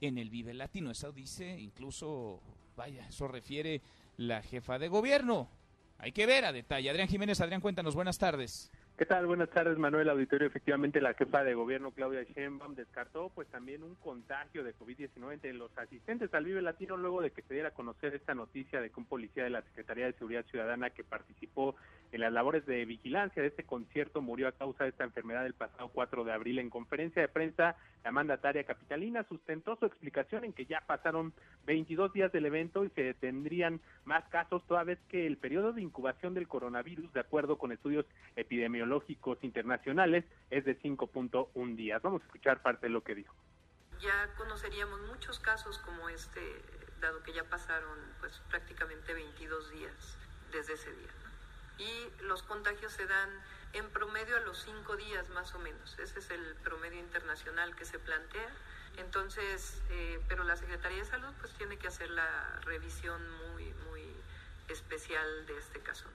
en el Vive Latino. Eso dice, incluso, vaya, eso refiere la jefa de gobierno. Hay que ver a detalle. Adrián Jiménez, Adrián, cuéntanos, buenas tardes. ¿Qué tal? Buenas tardes, Manuel Auditorio. Efectivamente, la jefa de gobierno, Claudia Sheinbaum, descartó pues también un contagio de COVID-19 entre los asistentes al Vive Latino luego de que se diera a conocer esta noticia de que un policía de la Secretaría de Seguridad Ciudadana que participó en las labores de vigilancia de este concierto murió a causa de esta enfermedad el pasado 4 de abril. En conferencia de prensa, la mandataria capitalina sustentó su explicación en que ya pasaron 22 días del evento y se tendrían más casos toda vez que el periodo de incubación del coronavirus, de acuerdo con estudios epidemiológicos, internacionales es de 5.1 días. Vamos a escuchar parte de lo que dijo. Ya conoceríamos muchos casos como este, dado que ya pasaron pues prácticamente 22 días desde ese día. Y los contagios se dan en promedio a los 5 días más o menos. Ese es el promedio internacional que se plantea. Entonces, eh, pero la Secretaría de Salud pues tiene que hacer la revisión muy, muy especial de este caso.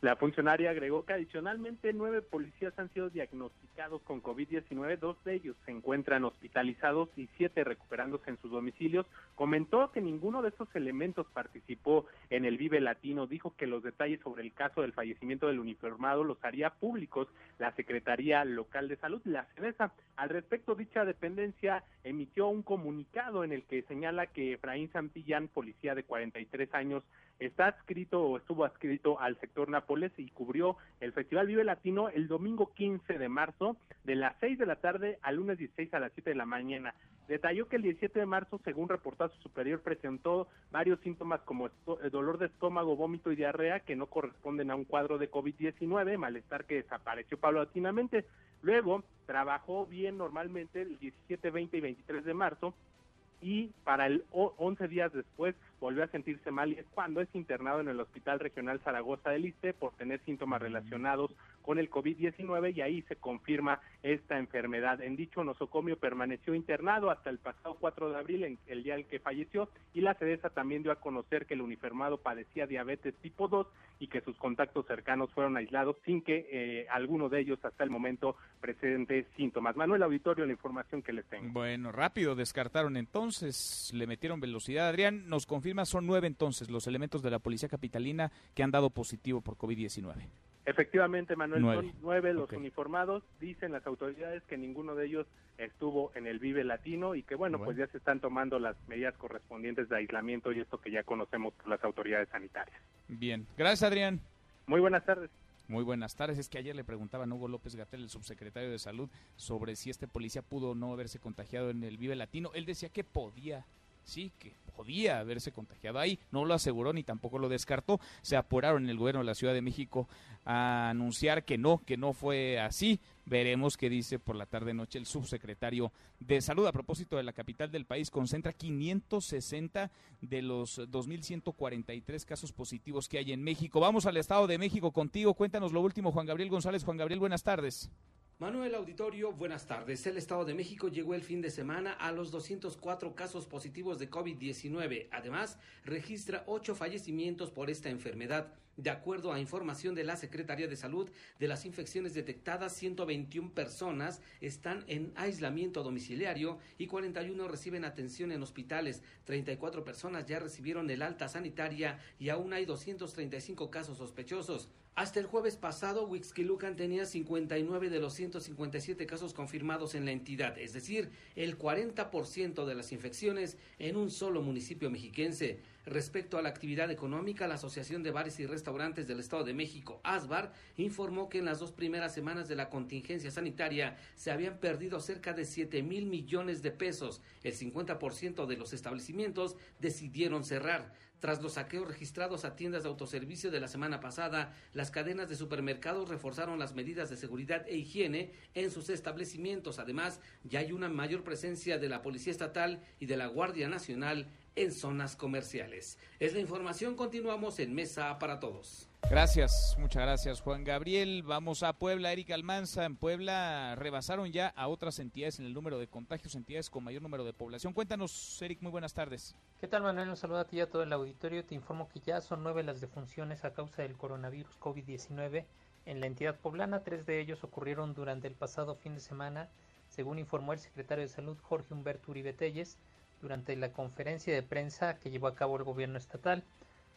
La funcionaria agregó que adicionalmente nueve policías han sido diagnosticados con COVID-19, dos de ellos se encuentran hospitalizados y siete recuperándose en sus domicilios. Comentó que ninguno de estos elementos participó en el Vive Latino. Dijo que los detalles sobre el caso del fallecimiento del uniformado los haría públicos la Secretaría Local de Salud, la CEDESA. Al respecto, dicha dependencia emitió un comunicado en el que señala que Efraín Santillán, policía de 43 años, está adscrito o estuvo adscrito al sector Nápoles y cubrió el Festival Vive Latino el domingo 15 de marzo de las 6 de la tarde al lunes 16 a las 7 de la mañana. Detalló que el 17 de marzo, según reportó su superior, presentó varios síntomas como eh, dolor de estómago, vómito y diarrea que no corresponden a un cuadro de COVID-19, malestar que desapareció paulatinamente. Luego trabajó bien normalmente el 17, 20 y 23 de marzo y para el 11 días después volvió a sentirse mal y es cuando es internado en el Hospital Regional Zaragoza del Iste por tener síntomas relacionados con el COVID-19 y ahí se confirma esta enfermedad. En dicho nosocomio permaneció internado hasta el pasado 4 de abril, el día en que falleció, y la CEDESA también dio a conocer que el uniformado padecía diabetes tipo 2 y que sus contactos cercanos fueron aislados sin que eh, alguno de ellos hasta el momento presente síntomas. Manuel Auditorio, la información que les tengo. Bueno, rápido descartaron entonces, le metieron velocidad. Adrián, nos confirma, son nueve entonces los elementos de la Policía Capitalina que han dado positivo por COVID-19. Efectivamente, Manuel, son nueve los uniformados. Dicen las autoridades que ninguno de ellos estuvo en el Vive Latino y que, bueno, pues ya se están tomando las medidas correspondientes de aislamiento y esto que ya conocemos por las autoridades sanitarias. Bien, gracias, Adrián. Muy buenas tardes. Muy buenas tardes. Es que ayer le preguntaba a Hugo López Gatel, el subsecretario de Salud, sobre si este policía pudo o no haberse contagiado en el Vive Latino. Él decía que podía sí, que podía haberse contagiado ahí, no lo aseguró ni tampoco lo descartó, se apuraron en el gobierno de la Ciudad de México a anunciar que no, que no fue así, veremos qué dice por la tarde noche el subsecretario de Salud. A propósito de la capital del país, concentra 560 de los 2.143 casos positivos que hay en México. Vamos al Estado de México contigo, cuéntanos lo último, Juan Gabriel González. Juan Gabriel, buenas tardes. Manuel Auditorio, buenas tardes. El Estado de México llegó el fin de semana a los 204 casos positivos de COVID-19. Además, registra ocho fallecimientos por esta enfermedad. De acuerdo a información de la Secretaría de Salud, de las infecciones detectadas, 121 personas están en aislamiento domiciliario y 41 reciben atención en hospitales. 34 personas ya recibieron el alta sanitaria y aún hay 235 casos sospechosos. Hasta el jueves pasado, Huixquilucan tenía 59 de los 157 casos confirmados en la entidad, es decir, el 40% de las infecciones en un solo municipio mexiquense. Respecto a la actividad económica, la Asociación de Bares y Restaurantes del Estado de México, ASBAR, informó que en las dos primeras semanas de la contingencia sanitaria se habían perdido cerca de 7 mil millones de pesos. El 50% de los establecimientos decidieron cerrar. Tras los saqueos registrados a tiendas de autoservicio de la semana pasada, las cadenas de supermercados reforzaron las medidas de seguridad e higiene en sus establecimientos. Además, ya hay una mayor presencia de la Policía Estatal y de la Guardia Nacional en zonas comerciales. Es la información, continuamos en Mesa para Todos. Gracias, muchas gracias Juan Gabriel. Vamos a Puebla, Erika Almanza. En Puebla rebasaron ya a otras entidades en el número de contagios, entidades con mayor número de población. Cuéntanos, Eric, muy buenas tardes. ¿Qué tal Manuel? Un saludo a ti y a todo el auditorio. Te informo que ya son nueve las defunciones a causa del coronavirus COVID-19 en la entidad poblana. Tres de ellos ocurrieron durante el pasado fin de semana, según informó el secretario de Salud Jorge Humberto Uribe Telles durante la conferencia de prensa que llevó a cabo el gobierno estatal.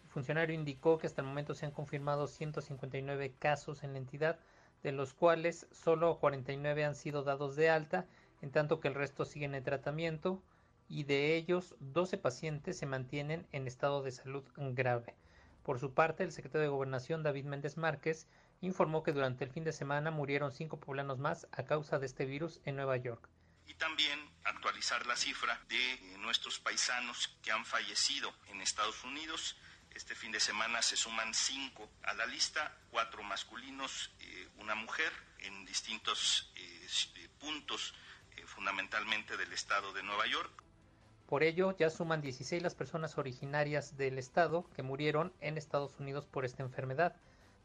El funcionario indicó que hasta el momento se han confirmado 159 casos en la entidad, de los cuales solo 49 han sido dados de alta, en tanto que el resto siguen en tratamiento y de ellos 12 pacientes se mantienen en estado de salud grave. Por su parte, el secretario de Gobernación David Méndez Márquez informó que durante el fin de semana murieron cinco poblanos más a causa de este virus en Nueva York. Y también actualizar la cifra de eh, nuestros paisanos que han fallecido en Estados Unidos. Este fin de semana se suman cinco a la lista, cuatro masculinos, eh, una mujer, en distintos eh, puntos, fundamentalmente del estado de Nueva York. Por ello, ya suman 16 las personas originarias del estado que murieron en Estados Unidos por esta enfermedad.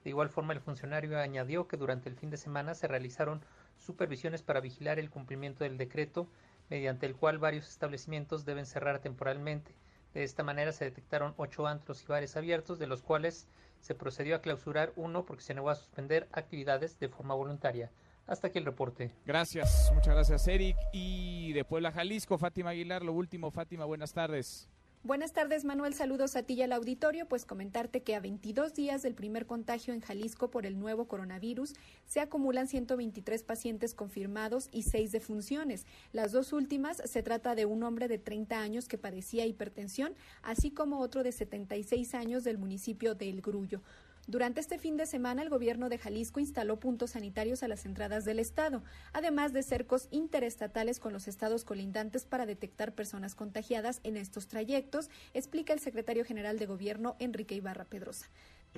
De igual forma, el funcionario añadió que durante el fin de semana se realizaron supervisiones para vigilar el cumplimiento del decreto, mediante el cual varios establecimientos deben cerrar temporalmente. De esta manera se detectaron ocho antros y bares abiertos, de los cuales se procedió a clausurar uno porque se negó a suspender actividades de forma voluntaria. Hasta aquí el reporte. Gracias, muchas gracias Eric. Y de Puebla, Jalisco, Fátima Aguilar, lo último. Fátima, buenas tardes. Buenas tardes, Manuel. Saludos a ti y al auditorio. Pues comentarte que a 22 días del primer contagio en Jalisco por el nuevo coronavirus, se acumulan 123 pacientes confirmados y 6 defunciones. Las dos últimas se trata de un hombre de 30 años que padecía hipertensión, así como otro de 76 años del municipio de El Grullo. Durante este fin de semana, el gobierno de Jalisco instaló puntos sanitarios a las entradas del estado, además de cercos interestatales con los estados colindantes para detectar personas contagiadas en estos trayectos, explica el secretario general de gobierno Enrique Ibarra Pedrosa.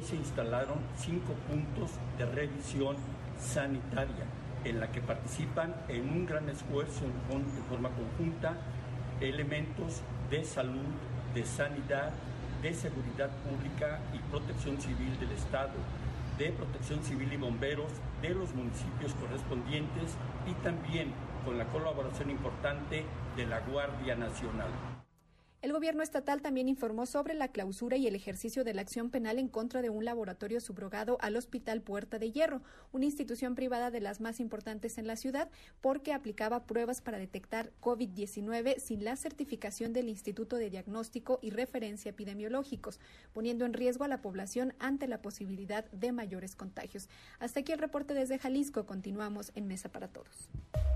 Se instalaron cinco puntos de revisión sanitaria en la que participan en un gran esfuerzo en forma conjunta elementos de salud, de sanidad, de Seguridad Pública y Protección Civil del Estado, de Protección Civil y Bomberos de los municipios correspondientes y también con la colaboración importante de la Guardia Nacional. El gobierno estatal también informó sobre la clausura y el ejercicio de la acción penal en contra de un laboratorio subrogado al Hospital Puerta de Hierro, una institución privada de las más importantes en la ciudad, porque aplicaba pruebas para detectar COVID-19 sin la certificación del Instituto de Diagnóstico y Referencia Epidemiológicos, poniendo en riesgo a la población ante la posibilidad de mayores contagios. Hasta aquí el reporte desde Jalisco. Continuamos en Mesa para Todos.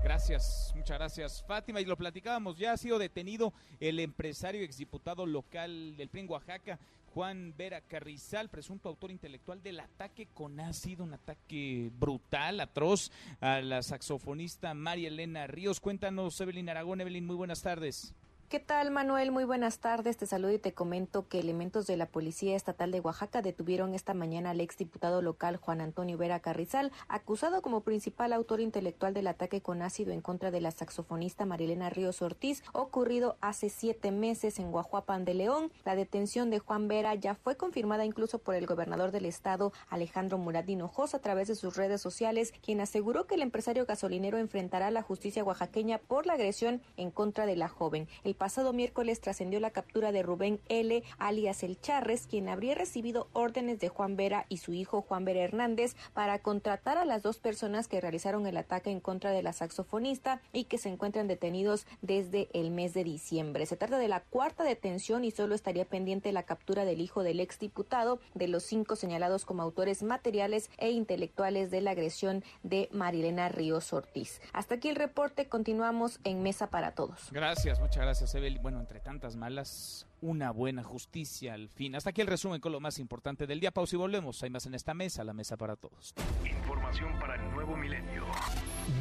Gracias, muchas gracias, Fátima. Y lo platicábamos, ya ha sido detenido el empresario exdiputado local del PRI en Oaxaca, Juan Vera Carrizal, presunto autor intelectual del ataque con ácido, un ataque brutal, atroz, a la saxofonista María Elena Ríos. Cuéntanos, Evelyn Aragón. Evelyn, muy buenas tardes. ¿Qué tal, Manuel? Muy buenas tardes. Te saludo y te comento que elementos de la Policía Estatal de Oaxaca detuvieron esta mañana al exdiputado local Juan Antonio Vera Carrizal, acusado como principal autor intelectual del ataque con ácido en contra de la saxofonista Marilena Ríos Ortiz, ocurrido hace siete meses en Guajuapan de León. La detención de Juan Vera ya fue confirmada incluso por el gobernador del estado, Alejandro Murat Hinojosa, a través de sus redes sociales, quien aseguró que el empresario gasolinero enfrentará a la justicia oaxaqueña por la agresión en contra de la joven. Pasado miércoles trascendió la captura de Rubén L., alias El Charres, quien habría recibido órdenes de Juan Vera y su hijo Juan Vera Hernández para contratar a las dos personas que realizaron el ataque en contra de la saxofonista y que se encuentran detenidos desde el mes de diciembre. Se trata de la cuarta detención y solo estaría pendiente la captura del hijo del exdiputado de los cinco señalados como autores materiales e intelectuales de la agresión de Marilena Ríos Ortiz. Hasta aquí el reporte, continuamos en Mesa para Todos. Gracias, muchas gracias bueno, entre tantas malas, una buena justicia al fin. Hasta aquí el resumen con lo más importante del día. Pausa y volvemos. Hay más en esta mesa, la mesa para todos. Información para el nuevo milenio.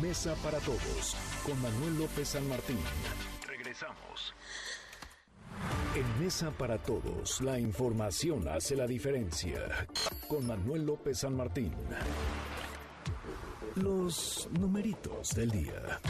Mesa para todos, con Manuel López San Martín. Regresamos. En Mesa para Todos, la información hace la diferencia. Con Manuel López San Martín. Los numeritos del día.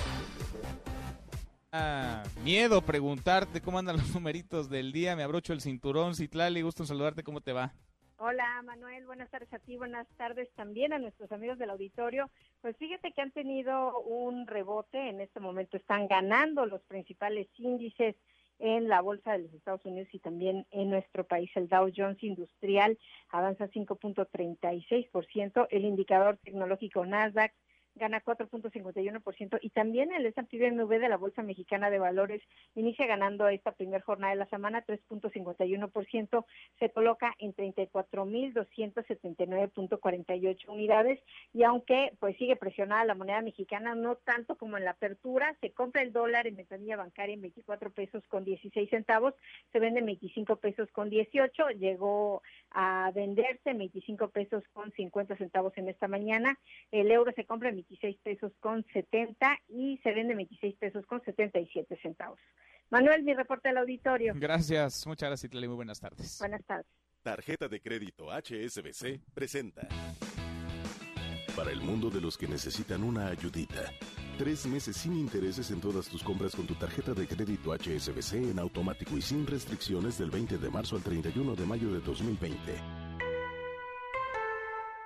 Miedo preguntarte cómo andan los numeritos del día. Me abrocho el cinturón. Citlali, gusto en saludarte. ¿Cómo te va? Hola Manuel, buenas tardes a ti, buenas tardes también a nuestros amigos del auditorio. Pues fíjate que han tenido un rebote, en este momento están ganando los principales índices en la bolsa de los Estados Unidos y también en nuestro país. El Dow Jones Industrial avanza 5.36%, el indicador tecnológico Nasdaq gana 4.51% y también el S&P de la Bolsa Mexicana de Valores inicia ganando esta primera jornada de la semana 3.51%, se coloca en 34.279.48 unidades y aunque pues sigue presionada la moneda mexicana, no tanto como en la apertura, se compra el dólar en ventanilla bancaria en 24 pesos con 16 centavos, se vende en 25 pesos con 18, llegó a venderse en 25 pesos con 50 centavos en esta mañana, el euro se compra en 26 pesos con 70 y se vende 26 pesos con 77 centavos. Manuel, mi reporte al auditorio. Gracias, muchas gracias, Itlali. Muy buenas tardes. Buenas tardes. Tarjeta de crédito HSBC presenta. Para el mundo de los que necesitan una ayudita. Tres meses sin intereses en todas tus compras con tu tarjeta de crédito HSBC en automático y sin restricciones del 20 de marzo al 31 de mayo de 2020.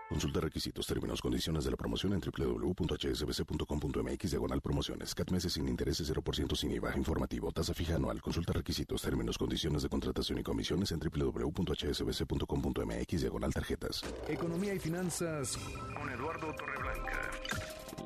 Consulta requisitos, términos, condiciones de la promoción en www.hsbc.com.mx diagonal promociones. CAT meses sin intereses 0% sin IVA. Informativo. Tasa fija anual. Consulta requisitos, términos, condiciones de contratación y comisiones en www.hsbc.com.mx diagonal tarjetas. Economía y finanzas con Eduardo Torreblanca.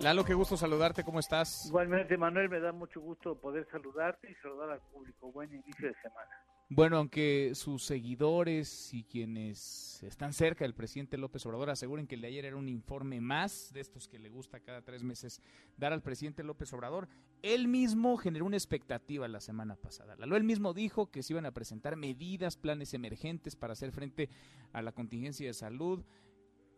Lalo, qué gusto saludarte. ¿Cómo estás? Igualmente, Manuel, me da mucho gusto poder saludarte y saludar al público. Buen inicio de semana. Bueno, aunque sus seguidores y quienes están cerca del presidente López Obrador aseguren que el de ayer era un informe más de estos que le gusta cada tres meses dar al presidente López Obrador, él mismo generó una expectativa la semana pasada. Lalo él mismo dijo que se iban a presentar medidas, planes emergentes para hacer frente a la contingencia de salud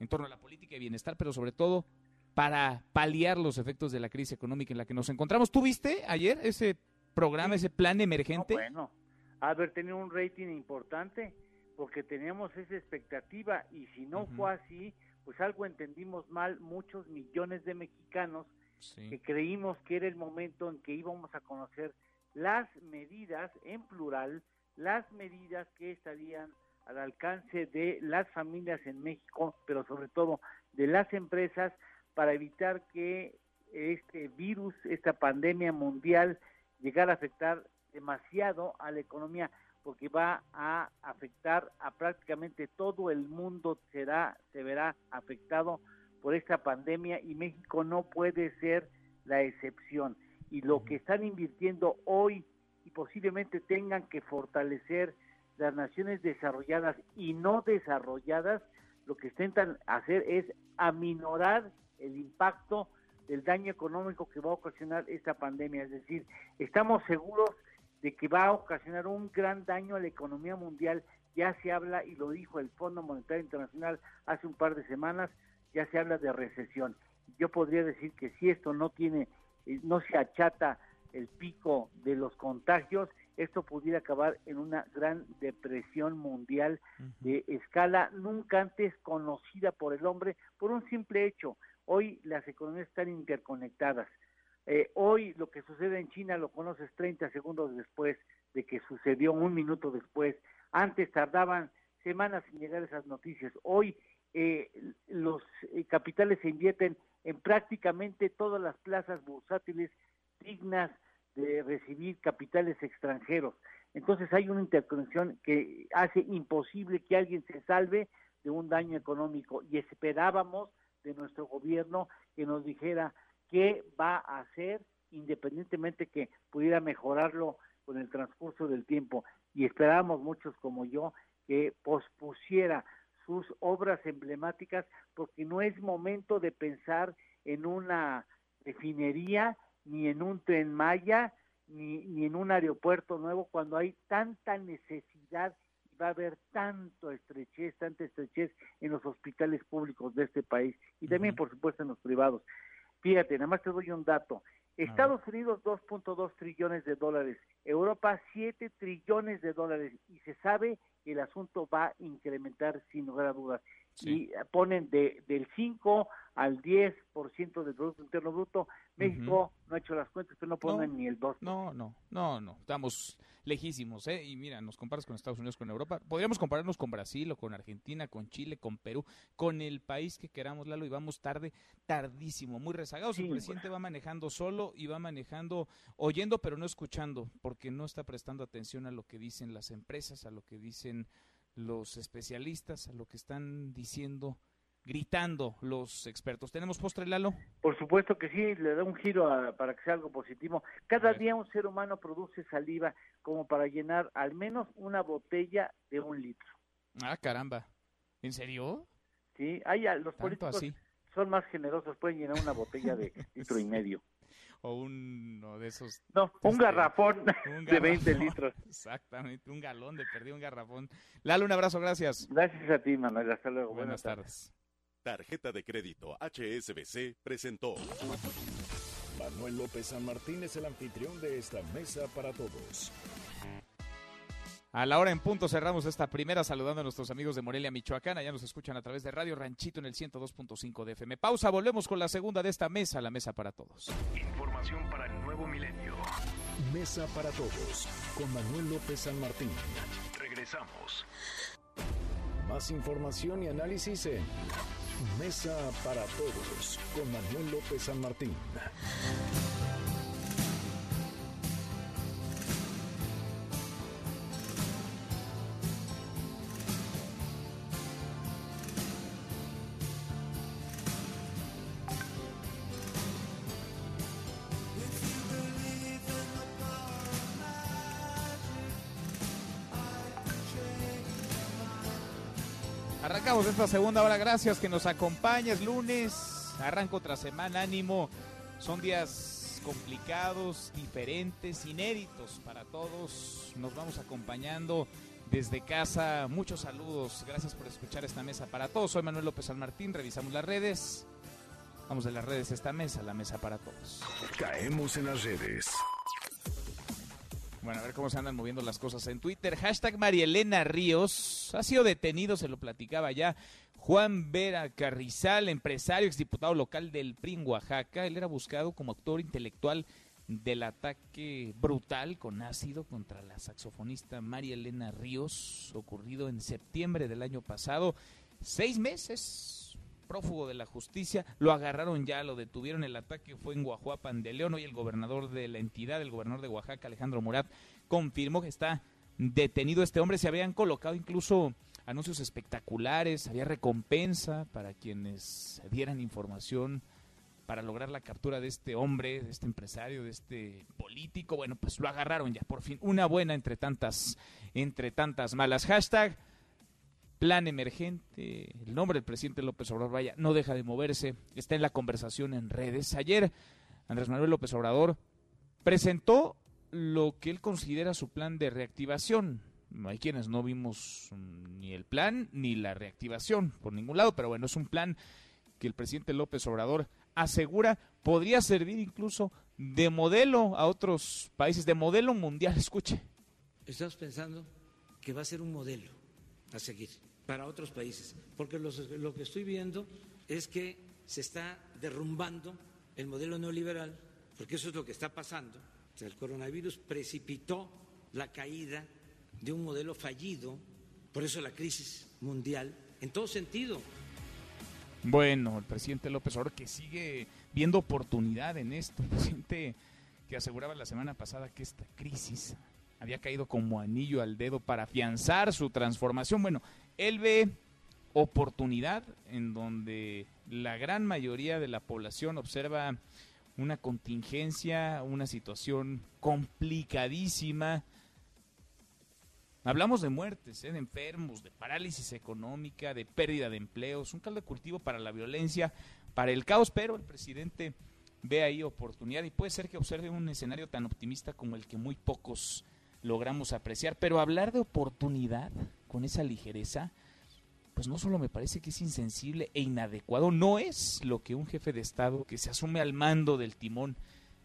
en torno a la política de bienestar, pero sobre todo para paliar los efectos de la crisis económica en la que nos encontramos. ¿Tuviste ayer ese programa, ese plan emergente? bueno haber tenido un rating importante porque teníamos esa expectativa y si no fue así, pues algo entendimos mal muchos millones de mexicanos que creímos que era el momento en que íbamos a conocer las medidas, en plural, las medidas que estarían al alcance de las familias en México, pero sobre todo de las empresas, para evitar que este virus, esta pandemia mundial, llegara a afectar demasiado a la economía porque va a afectar a prácticamente todo el mundo será se verá afectado por esta pandemia y México no puede ser la excepción. Y lo que están invirtiendo hoy y posiblemente tengan que fortalecer las naciones desarrolladas y no desarrolladas lo que intentan hacer es aminorar el impacto del daño económico que va a ocasionar esta pandemia. Es decir estamos seguros de que va a ocasionar un gran daño a la economía mundial. Ya se habla, y lo dijo el Fondo Monetario Internacional hace un par de semanas, ya se habla de recesión. Yo podría decir que si esto no tiene, eh, no se achata el pico de los contagios, esto pudiera acabar en una gran depresión mundial de escala nunca antes conocida por el hombre por un simple hecho. Hoy las economías están interconectadas. Eh, hoy lo que sucede en China lo conoces 30 segundos después de que sucedió, un minuto después. Antes tardaban semanas en llegar esas noticias. Hoy eh, los eh, capitales se invierten en prácticamente todas las plazas bursátiles dignas de recibir capitales extranjeros. Entonces hay una interconexión que hace imposible que alguien se salve de un daño económico y esperábamos de nuestro gobierno que nos dijera qué va a hacer independientemente que pudiera mejorarlo con el transcurso del tiempo. Y esperábamos muchos como yo que pospusiera sus obras emblemáticas porque no es momento de pensar en una refinería ni en un tren Maya ni, ni en un aeropuerto nuevo cuando hay tanta necesidad y va a haber tanto estrechez, tanta estrechez en los hospitales públicos de este país y también por supuesto en los privados. Fíjate, nada más te doy un dato. Estados Unidos 2.2 trillones de dólares, Europa 7 trillones de dólares y se sabe que el asunto va a incrementar sin lugar a dudas. Y ponen de, del 5 al 10% del Producto Interno Bruto. México no ha hecho las cuentas, pero no ponen ni el 2%. No, no, no, no. Estamos lejísimos, ¿eh? Y mira, nos comparas con Estados Unidos, con Europa. Podríamos compararnos con Brasil o con Argentina, con Chile, con Perú, con el país que queramos, Lalo, y vamos tarde, tardísimo, muy rezagados. el presidente va manejando solo y va manejando, oyendo, pero no escuchando, porque no está prestando atención a lo que dicen las empresas, a lo que dicen los especialistas, a lo que están diciendo gritando los expertos. ¿Tenemos postre, Lalo? Por supuesto que sí, le da un giro para que sea algo positivo. Cada día un ser humano produce saliva como para llenar al menos una botella de un litro. Ah, caramba. ¿En serio? Sí, hay, los políticos son más generosos, pueden llenar una botella de [laughs] litro y medio. O uno de esos... No, un este, garrafón [laughs] de 20 litros. [laughs] Exactamente, un galón de perdido, un garrafón. Lalo, un abrazo, gracias. Gracias a ti, Manuel. Hasta luego. Buenas, tardes. Tarjeta de crédito HSBC presentó. Manuel López San Martín es el anfitrión de esta mesa para todos. A la hora en punto cerramos esta primera saludando a nuestros amigos de Morelia, Michoacán. Ya nos escuchan a través de Radio Ranchito en el 102.5 de FM. Pausa, volvemos con la segunda de esta mesa, la mesa para todos. Información para el nuevo milenio. Mesa para todos con Manuel López San Martín. Regresamos. Más información y análisis en Mesa para Todos con Manuel López San Martín. Esta segunda hora, gracias que nos acompañes. Lunes, arranco otra semana, ánimo. Son días complicados, diferentes, inéditos para todos. Nos vamos acompañando desde casa. Muchos saludos, gracias por escuchar esta mesa para todos. Soy Manuel López San Martín, revisamos las redes. Vamos de las redes a esta mesa, la mesa para todos. Caemos en las redes. Bueno, a ver cómo se andan moviendo las cosas en Twitter. Hashtag Marielena Ríos. Ha sido detenido, se lo platicaba ya. Juan Vera Carrizal, empresario, exdiputado local del PRI en Oaxaca. Él era buscado como actor intelectual del ataque brutal con ácido contra la saxofonista María Elena Ríos, ocurrido en septiembre del año pasado. Seis meses prófugo de la justicia, lo agarraron ya, lo detuvieron, el ataque fue en Guajuapan de León, hoy el gobernador de la entidad, el gobernador de Oaxaca, Alejandro Murat, confirmó que está detenido este hombre, se habían colocado incluso anuncios espectaculares, había recompensa para quienes dieran información para lograr la captura de este hombre, de este empresario, de este político. Bueno, pues lo agarraron ya, por fin, una buena entre tantas, entre tantas malas. Hashtag plan emergente, el nombre del presidente López Obrador, vaya, no deja de moverse, está en la conversación en redes. Ayer Andrés Manuel López Obrador presentó lo que él considera su plan de reactivación. Hay quienes no vimos ni el plan ni la reactivación por ningún lado, pero bueno, es un plan que el presidente López Obrador asegura podría servir incluso de modelo a otros países, de modelo mundial. [laughs] Escuche. Estamos pensando que va a ser un modelo a seguir para otros países, porque lo que estoy viendo es que se está derrumbando el modelo neoliberal, porque eso es lo que está pasando. el coronavirus precipitó la caída de un modelo fallido, por eso la crisis mundial, en todo sentido. Bueno, el presidente López Obrador que sigue viendo oportunidad en esto, [laughs] el presidente que aseguraba la semana pasada que esta crisis había caído como anillo al dedo para afianzar su transformación. Bueno, él ve oportunidad en donde la gran mayoría de la población observa una contingencia, una situación complicadísima. Hablamos de muertes, ¿eh? de enfermos, de parálisis económica, de pérdida de empleos, un caldo de cultivo para la violencia, para el caos, pero el presidente ve ahí oportunidad y puede ser que observe un escenario tan optimista como el que muy pocos logramos apreciar. Pero hablar de oportunidad con esa ligereza, pues no solo me parece que es insensible e inadecuado, no es lo que un jefe de Estado que se asume al mando del timón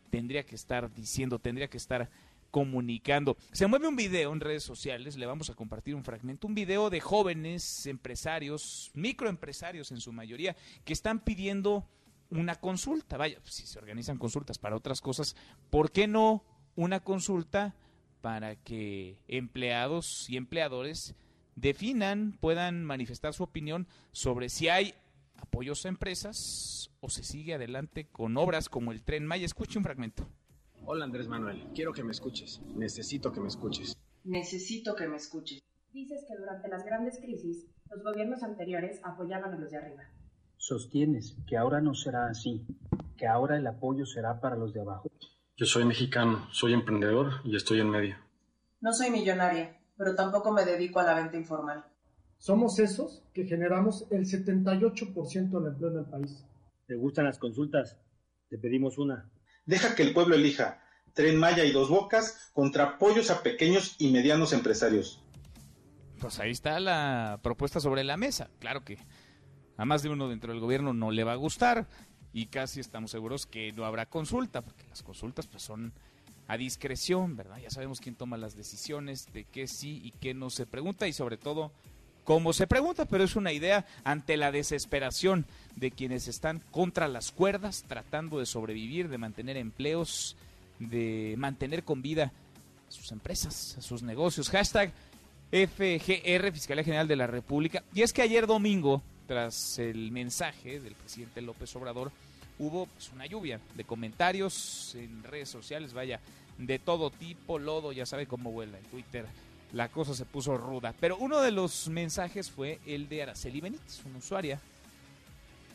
tendría que estar diciendo, tendría que estar comunicando. Se mueve un video en redes sociales, le vamos a compartir un fragmento, un video de jóvenes empresarios, microempresarios en su mayoría, que están pidiendo una consulta. Vaya, si se organizan consultas para otras cosas, ¿por qué no una consulta para que empleados y empleadores definan, puedan manifestar su opinión sobre si hay apoyos a empresas o se sigue adelante con obras como el tren Maya. Escuche un fragmento. Hola Andrés Manuel, quiero que me escuches. Necesito que me escuches. Necesito que me escuches. Dices que durante las grandes crisis los gobiernos anteriores apoyaban a los de arriba. sostienes que ahora no será así, que ahora el apoyo será para los de abajo. Yo soy mexicano, soy emprendedor y estoy en medio. No soy millonaria, pero tampoco me dedico a la venta informal. Somos esos que generamos el 78% del empleo en el país. ¿Te gustan las consultas? Te pedimos una. Deja que el pueblo elija. Tren Maya y Dos Bocas contra apoyos a pequeños y medianos empresarios. Pues ahí está la propuesta sobre la mesa. Claro que a más de uno dentro del gobierno no le va a gustar y casi estamos seguros que no habrá consulta, porque las consultas pues son a discreción, ¿verdad? Ya sabemos quién toma las decisiones de qué sí y qué no se pregunta y sobre todo cómo se pregunta, pero es una idea ante la desesperación de quienes están contra las cuerdas, tratando de sobrevivir, de mantener empleos, de mantener con vida sus empresas, sus negocios. Hashtag FGR, Fiscalía General de la República. Y es que ayer domingo, tras el mensaje del presidente López Obrador, hubo pues, una lluvia de comentarios en redes sociales, vaya, de todo tipo, lodo, ya sabe cómo vuela en Twitter. La cosa se puso ruda. Pero uno de los mensajes fue el de Araceli Benítez, una usuaria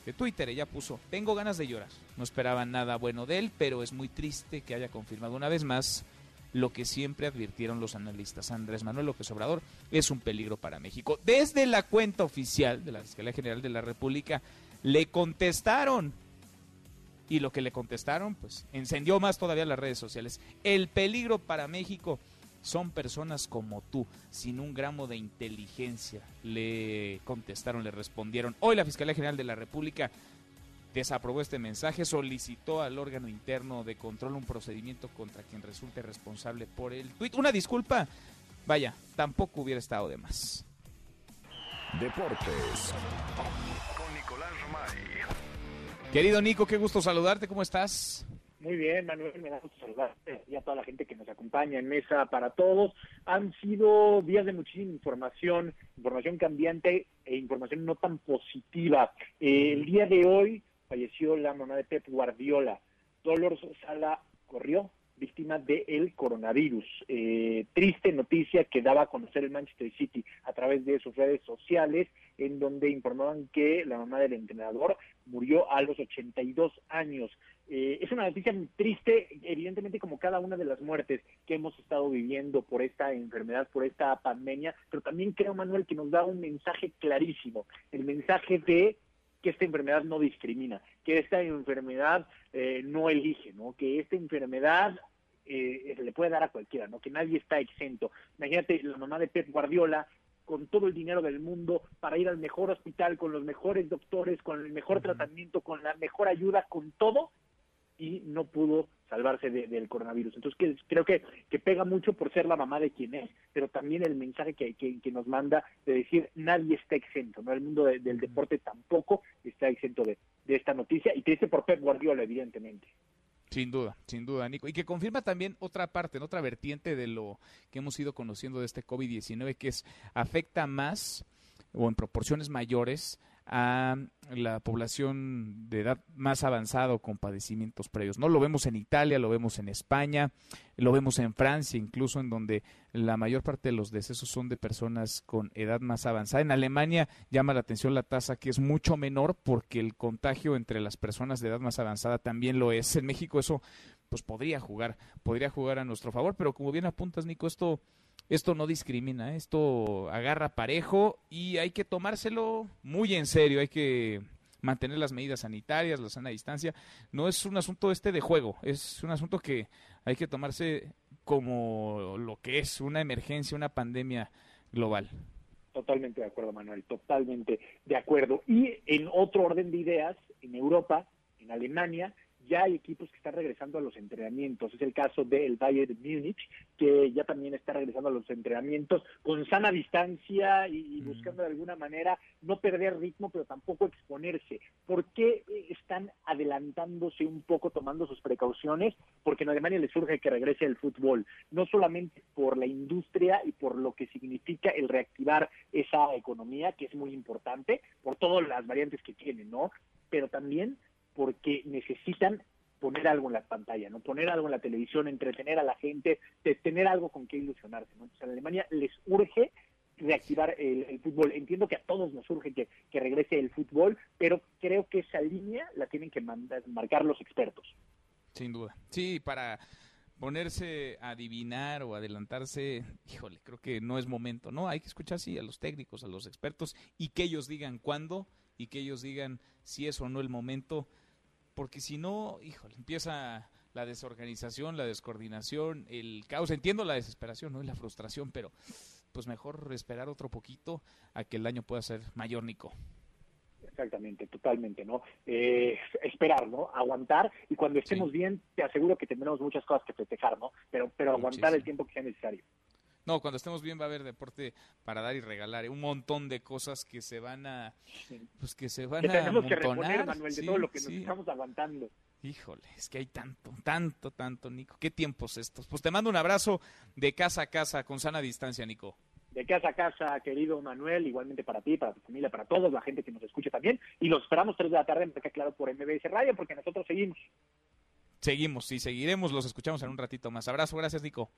de Twitter. Ella puso, tengo ganas de llorar. No esperaba nada bueno de él, pero es muy triste que haya confirmado una vez más lo que siempre advirtieron los analistas. Andrés Manuel López Obrador es un peligro para México. Desde la cuenta oficial de la Fiscalía General de la República le contestaron. Y lo que le contestaron, pues encendió más todavía las redes sociales. El peligro para México son personas como tú, sin un gramo de inteligencia. Le contestaron, le respondieron. Hoy la Fiscalía General de la República desaprobó este mensaje, solicitó al órgano interno de control un procedimiento contra quien resulte responsable por el tuit. Una disculpa, vaya, tampoco hubiera estado de más. Deportes. Querido Nico, qué gusto saludarte, ¿cómo estás? Muy bien, Manuel, me da gusto saludarte y a toda la gente que nos acompaña en Mesa para Todos. Han sido días de muchísima información, información cambiante e información no tan positiva. El día de hoy falleció la mamá de Pep Guardiola. Dolores Sala corrió víctima del coronavirus. Eh, triste noticia que daba a conocer el Manchester City a través de sus redes sociales, en donde informaban que la mamá del entrenador murió a los 82 años. Eh, es una noticia triste, evidentemente como cada una de las muertes que hemos estado viviendo por esta enfermedad, por esta pandemia, pero también creo, Manuel, que nos da un mensaje clarísimo, el mensaje de que esta enfermedad no discrimina, que esta enfermedad eh, no elige, ¿no? Que esta enfermedad eh, le puede dar a cualquiera, ¿no? Que nadie está exento. Imagínate la mamá de Pep Guardiola con todo el dinero del mundo para ir al mejor hospital, con los mejores doctores, con el mejor tratamiento, con la mejor ayuda, con todo, y no pudo salvarse del coronavirus. Entonces que, creo que, que pega mucho por ser la mamá de quien es, pero también el mensaje que, que, nos manda de decir nadie está exento, ¿no? El mundo del deporte tampoco está exento de, de esta noticia y triste por Pep Guardiola, evidentemente. Sin duda, sin duda, Nico. Y que confirma también otra parte, otra vertiente de lo que hemos ido conociendo de este COVID-19, que es afecta más o en proporciones mayores a la población de edad más avanzada con padecimientos previos. No lo vemos en Italia, lo vemos en España, lo vemos en Francia, incluso en donde la mayor parte de los decesos son de personas con edad más avanzada. En Alemania llama la atención la tasa que es mucho menor porque el contagio entre las personas de edad más avanzada también lo es. En México eso pues podría jugar, podría jugar a nuestro favor, pero como bien apuntas Nico, esto esto no discrimina, esto agarra parejo y hay que tomárselo muy en serio, hay que mantener las medidas sanitarias, la sana distancia. No es un asunto este de juego, es un asunto que hay que tomarse como lo que es una emergencia, una pandemia global. Totalmente de acuerdo, Manuel, totalmente de acuerdo. Y en otro orden de ideas, en Europa, en Alemania, ya hay equipos que están regresando a los entrenamientos. Es el caso del Bayern Múnich, que ya también está regresando a los entrenamientos con sana distancia y, mm. buscando de alguna manera no perder ritmo, pero tampoco exponerse. ¿Por qué están adelantándose un poco, tomando sus precauciones? Porque en Alemania les surge que regrese el fútbol, no solamente por la industria y por lo que significa el reactivar esa economía, que es muy importante, por todas las variantes que tiene, ¿no? Pero también porque necesitan poner algo en la pantalla, ¿no? Poner algo en la televisión, entretener a la gente, tener algo con qué ilusionarse, ¿no? Entonces, a Alemania les urge reactivar el, fútbol. Entiendo que a todos nos urge que, regrese el fútbol, pero creo que esa línea la tienen que marcar los expertos. Sin duda. Sí, para ponerse a adivinar o adelantarse, híjole, creo que no es momento, ¿no? Hay que escuchar, sí, a los técnicos, a los expertos y que ellos digan cuándo y que ellos digan si es o no el momento, porque si no, híjole, empieza la desorganización, la descoordinación, el caos. Entiendo la desesperación, ¿no? Y la frustración, pero pues mejor esperar otro poquito a que el daño pueda ser mayor, Nico. Exactamente, totalmente, ¿no? Eh, esperar, ¿no? Aguantar y cuando estemos bien, te aseguro que tendremos muchas cosas que festejar, ¿no? Pero, pero aguantar el tiempo que sea necesario. No, cuando estemos bien va a haber deporte para dar y regalar, ¿eh? un montón de cosas que se van a, pues que se van que a tenemos que reponer, Manuel, de todo lo que nos estamos aguantando. Híjole, es que hay tanto, tanto, tanto, Nico. ¿Qué tiempos estos? Pues te mando un abrazo de casa a casa con sana distancia, Nico. De casa a casa, querido Manuel, igualmente para ti, para tu familia, para todos, la gente que nos escucha también. Y los esperamos tres de la tarde en Claro por MBS Radio, porque nosotros seguimos. Seguimos, y seguiremos, los escuchamos en un ratito más. Abrazo, gracias, Nico.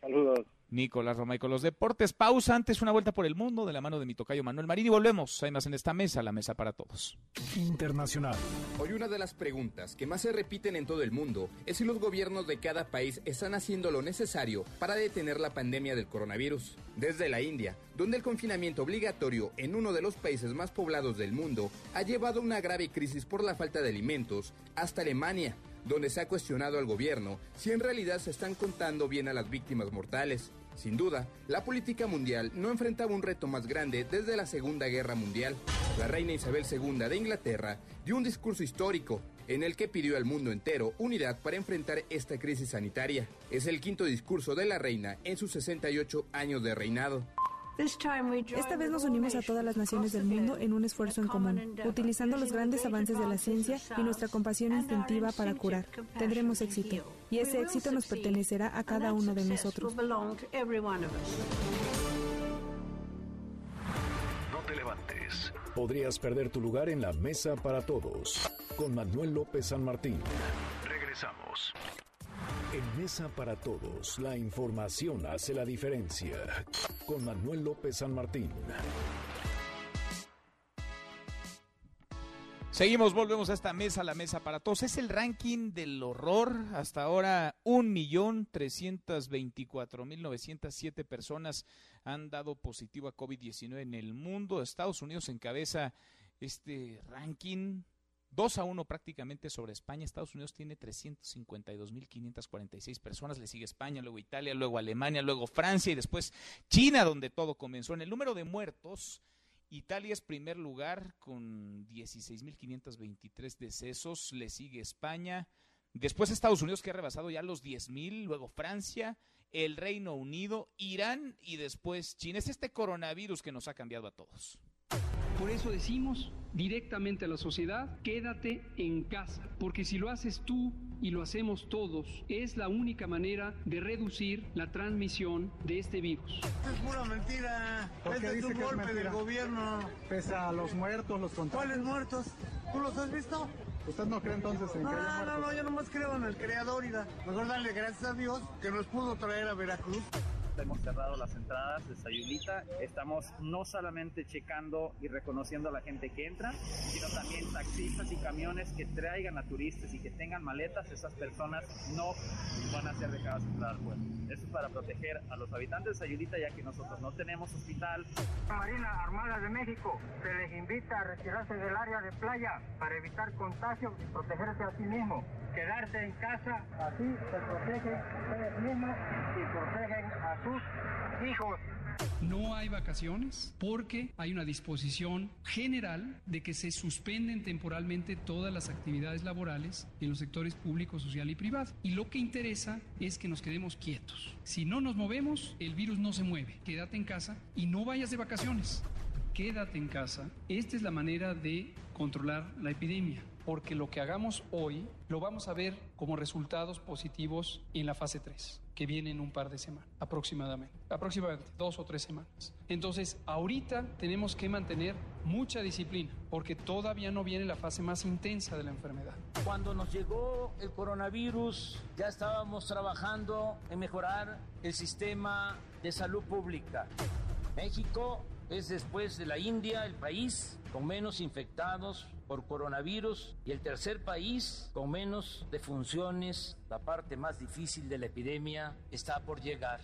Saludos. Nicolás Romay con los deportes. Pausa antes, una vuelta por el mundo de la mano de mi tocayo Manuel Marín y volvemos. Hay más en esta mesa, la mesa para todos. Internacional. Hoy una de las preguntas que más se repiten en todo el mundo es si los gobiernos de cada país están haciendo lo necesario para detener la pandemia del coronavirus. Desde la India, donde el confinamiento obligatorio en uno de los países más poblados del mundo ha llevado a una grave crisis por la falta de alimentos, hasta Alemania donde se ha cuestionado al gobierno si en realidad se están contando bien a las víctimas mortales. Sin duda, la política mundial no enfrentaba un reto más grande desde la Segunda Guerra Mundial. La reina Isabel II de Inglaterra dio un discurso histórico en el que pidió al mundo entero unidad para enfrentar esta crisis sanitaria. Es el quinto discurso de la reina en sus 68 años de reinado. Esta vez nos unimos a todas las naciones del mundo en un esfuerzo en común, utilizando los grandes avances de la ciencia y nuestra compasión instintiva para curar. Tendremos éxito, y ese éxito nos pertenecerá a cada uno de nosotros. No te levantes. Podrías perder tu lugar en la mesa para todos. Con Manuel López San Martín. Regresamos. En Mesa para Todos, la información hace la diferencia. Con Manuel López San Martín. Seguimos, volvemos a esta mesa, la mesa para todos. Es el ranking del horror. Hasta ahora, 1.324.907 personas han dado positivo a COVID-19 en el mundo. Estados Unidos encabeza este ranking 2 a 1 prácticamente sobre España. Estados Unidos tiene 352.546 personas. Le sigue España, luego Italia, luego Alemania, luego Francia y después China, donde todo comenzó. En el número de muertos, Italia es primer lugar con 16.523 decesos. Le sigue España. Después Estados Unidos, que ha rebasado ya los 10.000. Luego Francia, el Reino Unido, Irán y después China. Es este coronavirus que nos ha cambiado a todos. Por eso decimos directamente a la sociedad, quédate en casa, porque si lo haces tú y lo hacemos todos, es la única manera de reducir la transmisión de este virus. Es pura mentira. Este es un golpe del gobierno. Pese a los muertos, los contagios. ¿Cuáles muertos? ¿Tú los has visto? ¿Usted no cree entonces en no, que No, no, no, yo nomás creo en el creador y la... Mejor darle gracias a Dios que nos pudo traer a Veracruz hemos cerrado las entradas de Sayulita. Estamos no solamente checando y reconociendo a la gente que entra, sino también taxistas y camiones que traigan a turistas y que tengan maletas. Esas personas no van a ser dejadas entrar al puerto. Eso es para proteger a los habitantes de Sayulita, ya que nosotros no tenemos hospital. Marina Armada de México se les invita a retirarse del área de playa para evitar contagios y protegerse a sí mismo. Quedarse en casa, así se protegen ustedes mismos y protegen a hijos. No hay vacaciones porque hay una disposición general de que se suspenden temporalmente todas las actividades laborales en los sectores público, social y privado. Y lo que interesa es que nos quedemos quietos. Si no nos movemos, el virus no se mueve. Quédate en casa y no vayas de vacaciones. Quédate en casa. Esta es la manera de controlar la epidemia porque lo que hagamos hoy lo vamos a ver como resultados positivos en la fase 3 que viene en un par de semanas, aproximadamente, aproximadamente dos o tres semanas. Entonces, ahorita tenemos que mantener mucha disciplina, porque todavía no viene la fase más intensa de la enfermedad. Cuando nos llegó el coronavirus, ya estábamos trabajando en mejorar el sistema de salud pública. México es después de la India el país con menos infectados por coronavirus y el tercer país con menos defunciones. La parte más difícil de la epidemia está por llegar.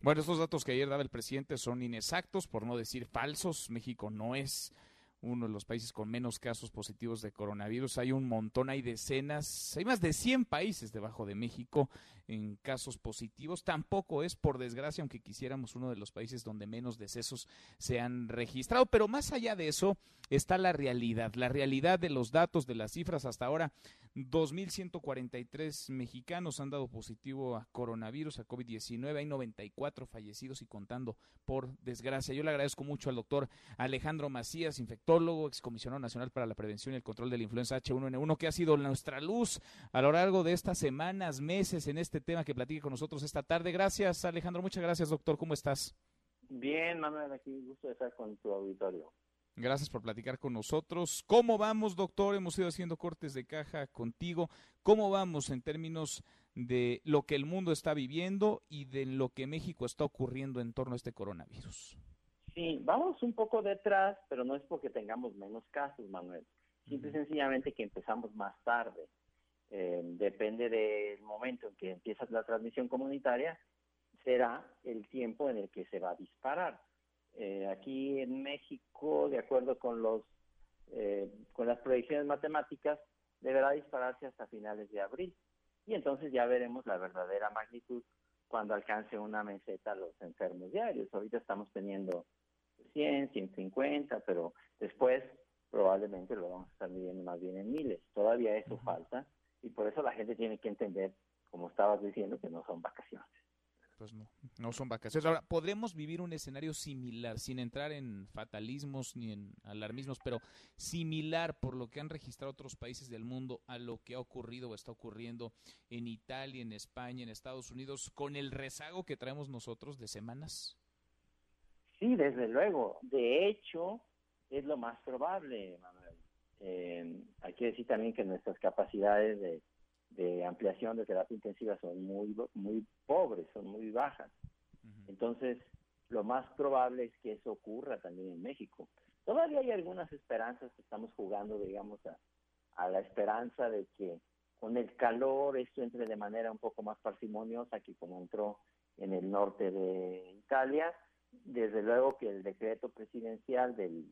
Bueno, estos datos que ayer daba el presidente son inexactos, por no decir falsos. México no es uno de los países con menos casos positivos de coronavirus. Hay un montón, hay decenas, hay más de 100 países debajo de México en casos positivos. Tampoco es, por desgracia, aunque quisiéramos, uno de los países donde menos decesos se han registrado. Pero más allá de eso está la realidad, la realidad de los datos, de las cifras. Hasta ahora, 2.143 mexicanos han dado positivo a coronavirus, a COVID-19. Hay 94 fallecidos y contando, por desgracia. Yo le agradezco mucho al doctor Alejandro Macías, infectólogo, excomisionado nacional para la prevención y el control de la influenza H1N1, que ha sido nuestra luz a lo largo de estas semanas, meses en este tema que platique con nosotros esta tarde. Gracias, Alejandro. Muchas gracias, doctor. ¿Cómo estás? Bien, Manuel, aquí gusto de estar con tu auditorio. Gracias por platicar con nosotros. ¿Cómo vamos, doctor? Hemos ido haciendo cortes de caja contigo. ¿Cómo vamos en términos de lo que el mundo está viviendo y de lo que México está ocurriendo en torno a este coronavirus? Sí, vamos un poco detrás, pero no es porque tengamos menos casos, Manuel. Simple y sencillamente que empezamos más tarde. Eh, depende del momento en que empieza la transmisión comunitaria, será el tiempo en el que se va a disparar. Eh, aquí en México, de acuerdo con los eh, con las proyecciones matemáticas, deberá dispararse hasta finales de abril. Y entonces ya veremos la verdadera magnitud cuando alcance una meseta los enfermos diarios. Ahorita estamos teniendo 100, 150, pero después probablemente lo vamos a estar midiendo más bien en miles. Todavía eso falta y por eso la gente tiene que entender, como estabas diciendo, que no son vacaciones. Pues no, no son vacaciones. Ahora, podremos vivir un escenario similar, sin entrar en fatalismos ni en alarmismos, pero similar por lo que han registrado otros países del mundo a lo que ha ocurrido o está ocurriendo en Italia, en España, en Estados Unidos, con el rezago que traemos nosotros de semanas. Sí, desde luego. De hecho, es lo más probable, Manuel. Eh, hay que decir también que nuestras capacidades de, ampliación de terapia intensiva son muy, muy pobres, son muy bajas. Entonces, lo más probable es que eso ocurra también en México. Todavía hay algunas esperanzas que estamos jugando, digamos, a, la esperanza de que con el calor esto entre de manera un poco más parsimoniosa que como entró en el norte de Italia. Desde luego que el decreto presidencial del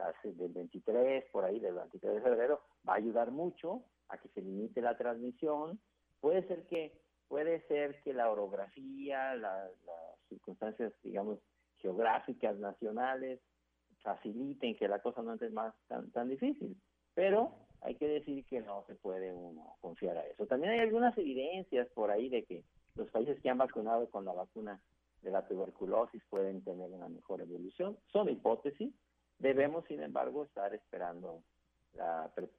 hace del 23, por ahí del 23 de febrero, va a ayudar mucho a que se limite la transmisión. Puede ser que puede ser que la orografía, las circunstancias, digamos, geográficas nacionales faciliten que la cosa no esté más tan, tan difícil. Pero hay que decir que no se puede uno confiar a eso. También hay algunas evidencias por ahí de que los países que han vacunado con la vacuna de la tuberculosis pueden tener una mejor evolución. Son hipótesis, Debemos, sin embargo, estar esperando,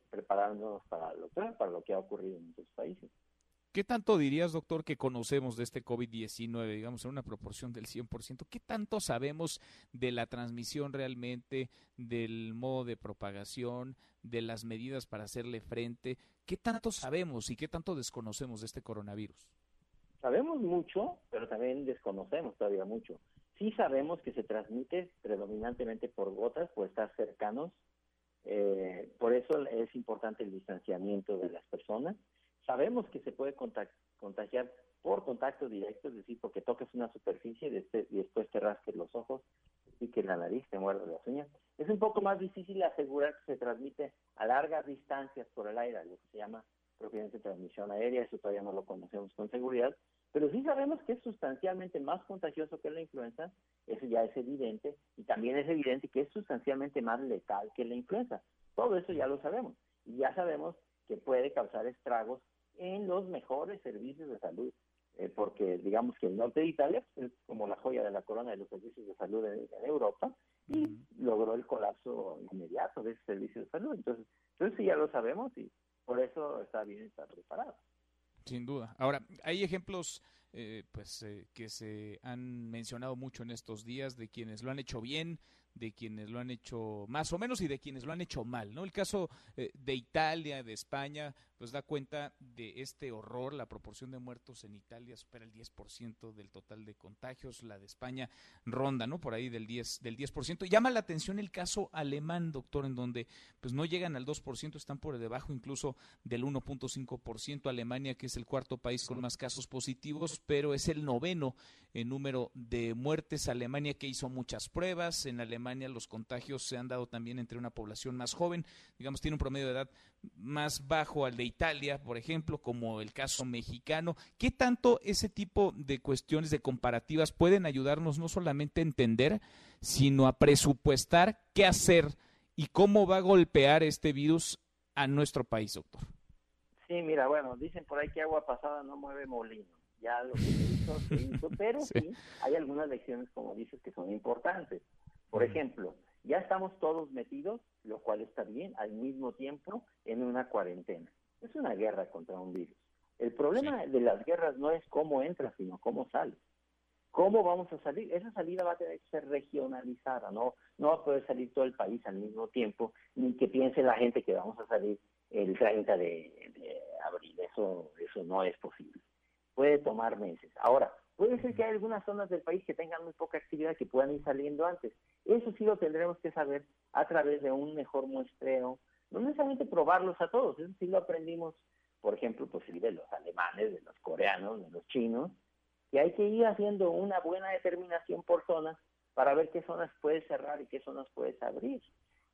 preparándonos para lo, para lo que ha ocurrido en otros países. ¿Qué tanto dirías, doctor, que conocemos de este COVID-19, digamos, en una proporción del 100%? ¿Qué tanto sabemos de la transmisión realmente, del modo de propagación, de las medidas para hacerle frente? ¿Qué tanto sabemos y qué tanto desconocemos de este coronavirus? Sabemos mucho, pero también desconocemos todavía mucho. Sí sabemos que se transmite predominantemente por gotas, por estar cercanos. Eh, por eso es importante el distanciamiento de las personas. Sabemos que se puede contagiar por contacto directo, es decir, porque toques una superficie y después te rasques los ojos y que la nariz te muerde las uñas. Es un poco más difícil asegurar que se transmite a largas distancias por el aire, lo que se llama propiamente transmisión aérea, eso todavía no lo conocemos con seguridad, pero sí sabemos que es sustancialmente más contagioso que la influenza, eso ya es evidente, y también es evidente que es sustancialmente más letal que la influenza. Todo eso ya lo sabemos, y ya sabemos que puede causar estragos en los mejores servicios de salud, eh, porque digamos que el norte de Italia es como la joya de la corona de los servicios de salud en, Europa, y logró el colapso inmediato de ese servicio de salud. Entonces, entonces sí ya lo sabemos y por eso está bien estar preparado. Sin duda. Ahora, hay ejemplos eh, pues, eh, que se han mencionado mucho en estos días de quienes lo han hecho bien, de quienes lo han hecho más o menos y de quienes lo han hecho mal, ¿no? El caso eh, de Italia, de España, pues da cuenta de este horror, la proporción de muertos en Italia supera el 10% del total de contagios, la de España ronda, ¿no? Por ahí del 10 del 10%. Llama la atención el caso alemán, doctor, en donde pues no llegan al 2%, están por debajo incluso del 1.5%, Alemania que es el cuarto país con más casos positivos, pero es el noveno en número de muertes, Alemania que hizo muchas pruebas, en Alemania los contagios se han dado también entre una población más joven, digamos tiene un promedio de edad más bajo al de Italia, por ejemplo, como el caso mexicano. ¿Qué tanto ese tipo de cuestiones, de comparativas, pueden ayudarnos no solamente a entender, sino a presupuestar qué hacer y cómo va a golpear este virus a nuestro país, doctor? Sí, mira, bueno, dicen por ahí que agua pasada no mueve molino. Ya lo que hizo, se [laughs] hizo, pero sí. hay algunas lecciones, como dices, que son importantes. Por ejemplo, ya estamos todos metidos, lo cual está bien, al mismo tiempo en una cuarentena. Es una guerra contra un virus. El problema de las guerras no es cómo entras, sino cómo sales. ¿Cómo vamos a salir? Esa salida va a tener que ser regionalizada, no, no va a poder salir todo el país al mismo tiempo, ni que piense la gente que vamos a salir el 30 de, de abril. Eso, eso no es posible. Puede tomar meses. Ahora, puede ser que hay algunas zonas del país que tengan muy poca actividad que puedan ir saliendo antes. Eso sí lo tendremos que saber a través de un mejor muestreo, no necesariamente probarlos a todos, eso sí lo aprendimos, por ejemplo, pues de los alemanes, de los coreanos, de los chinos, que hay que ir haciendo una buena determinación por zonas para ver qué zonas puedes cerrar y qué zonas puedes abrir.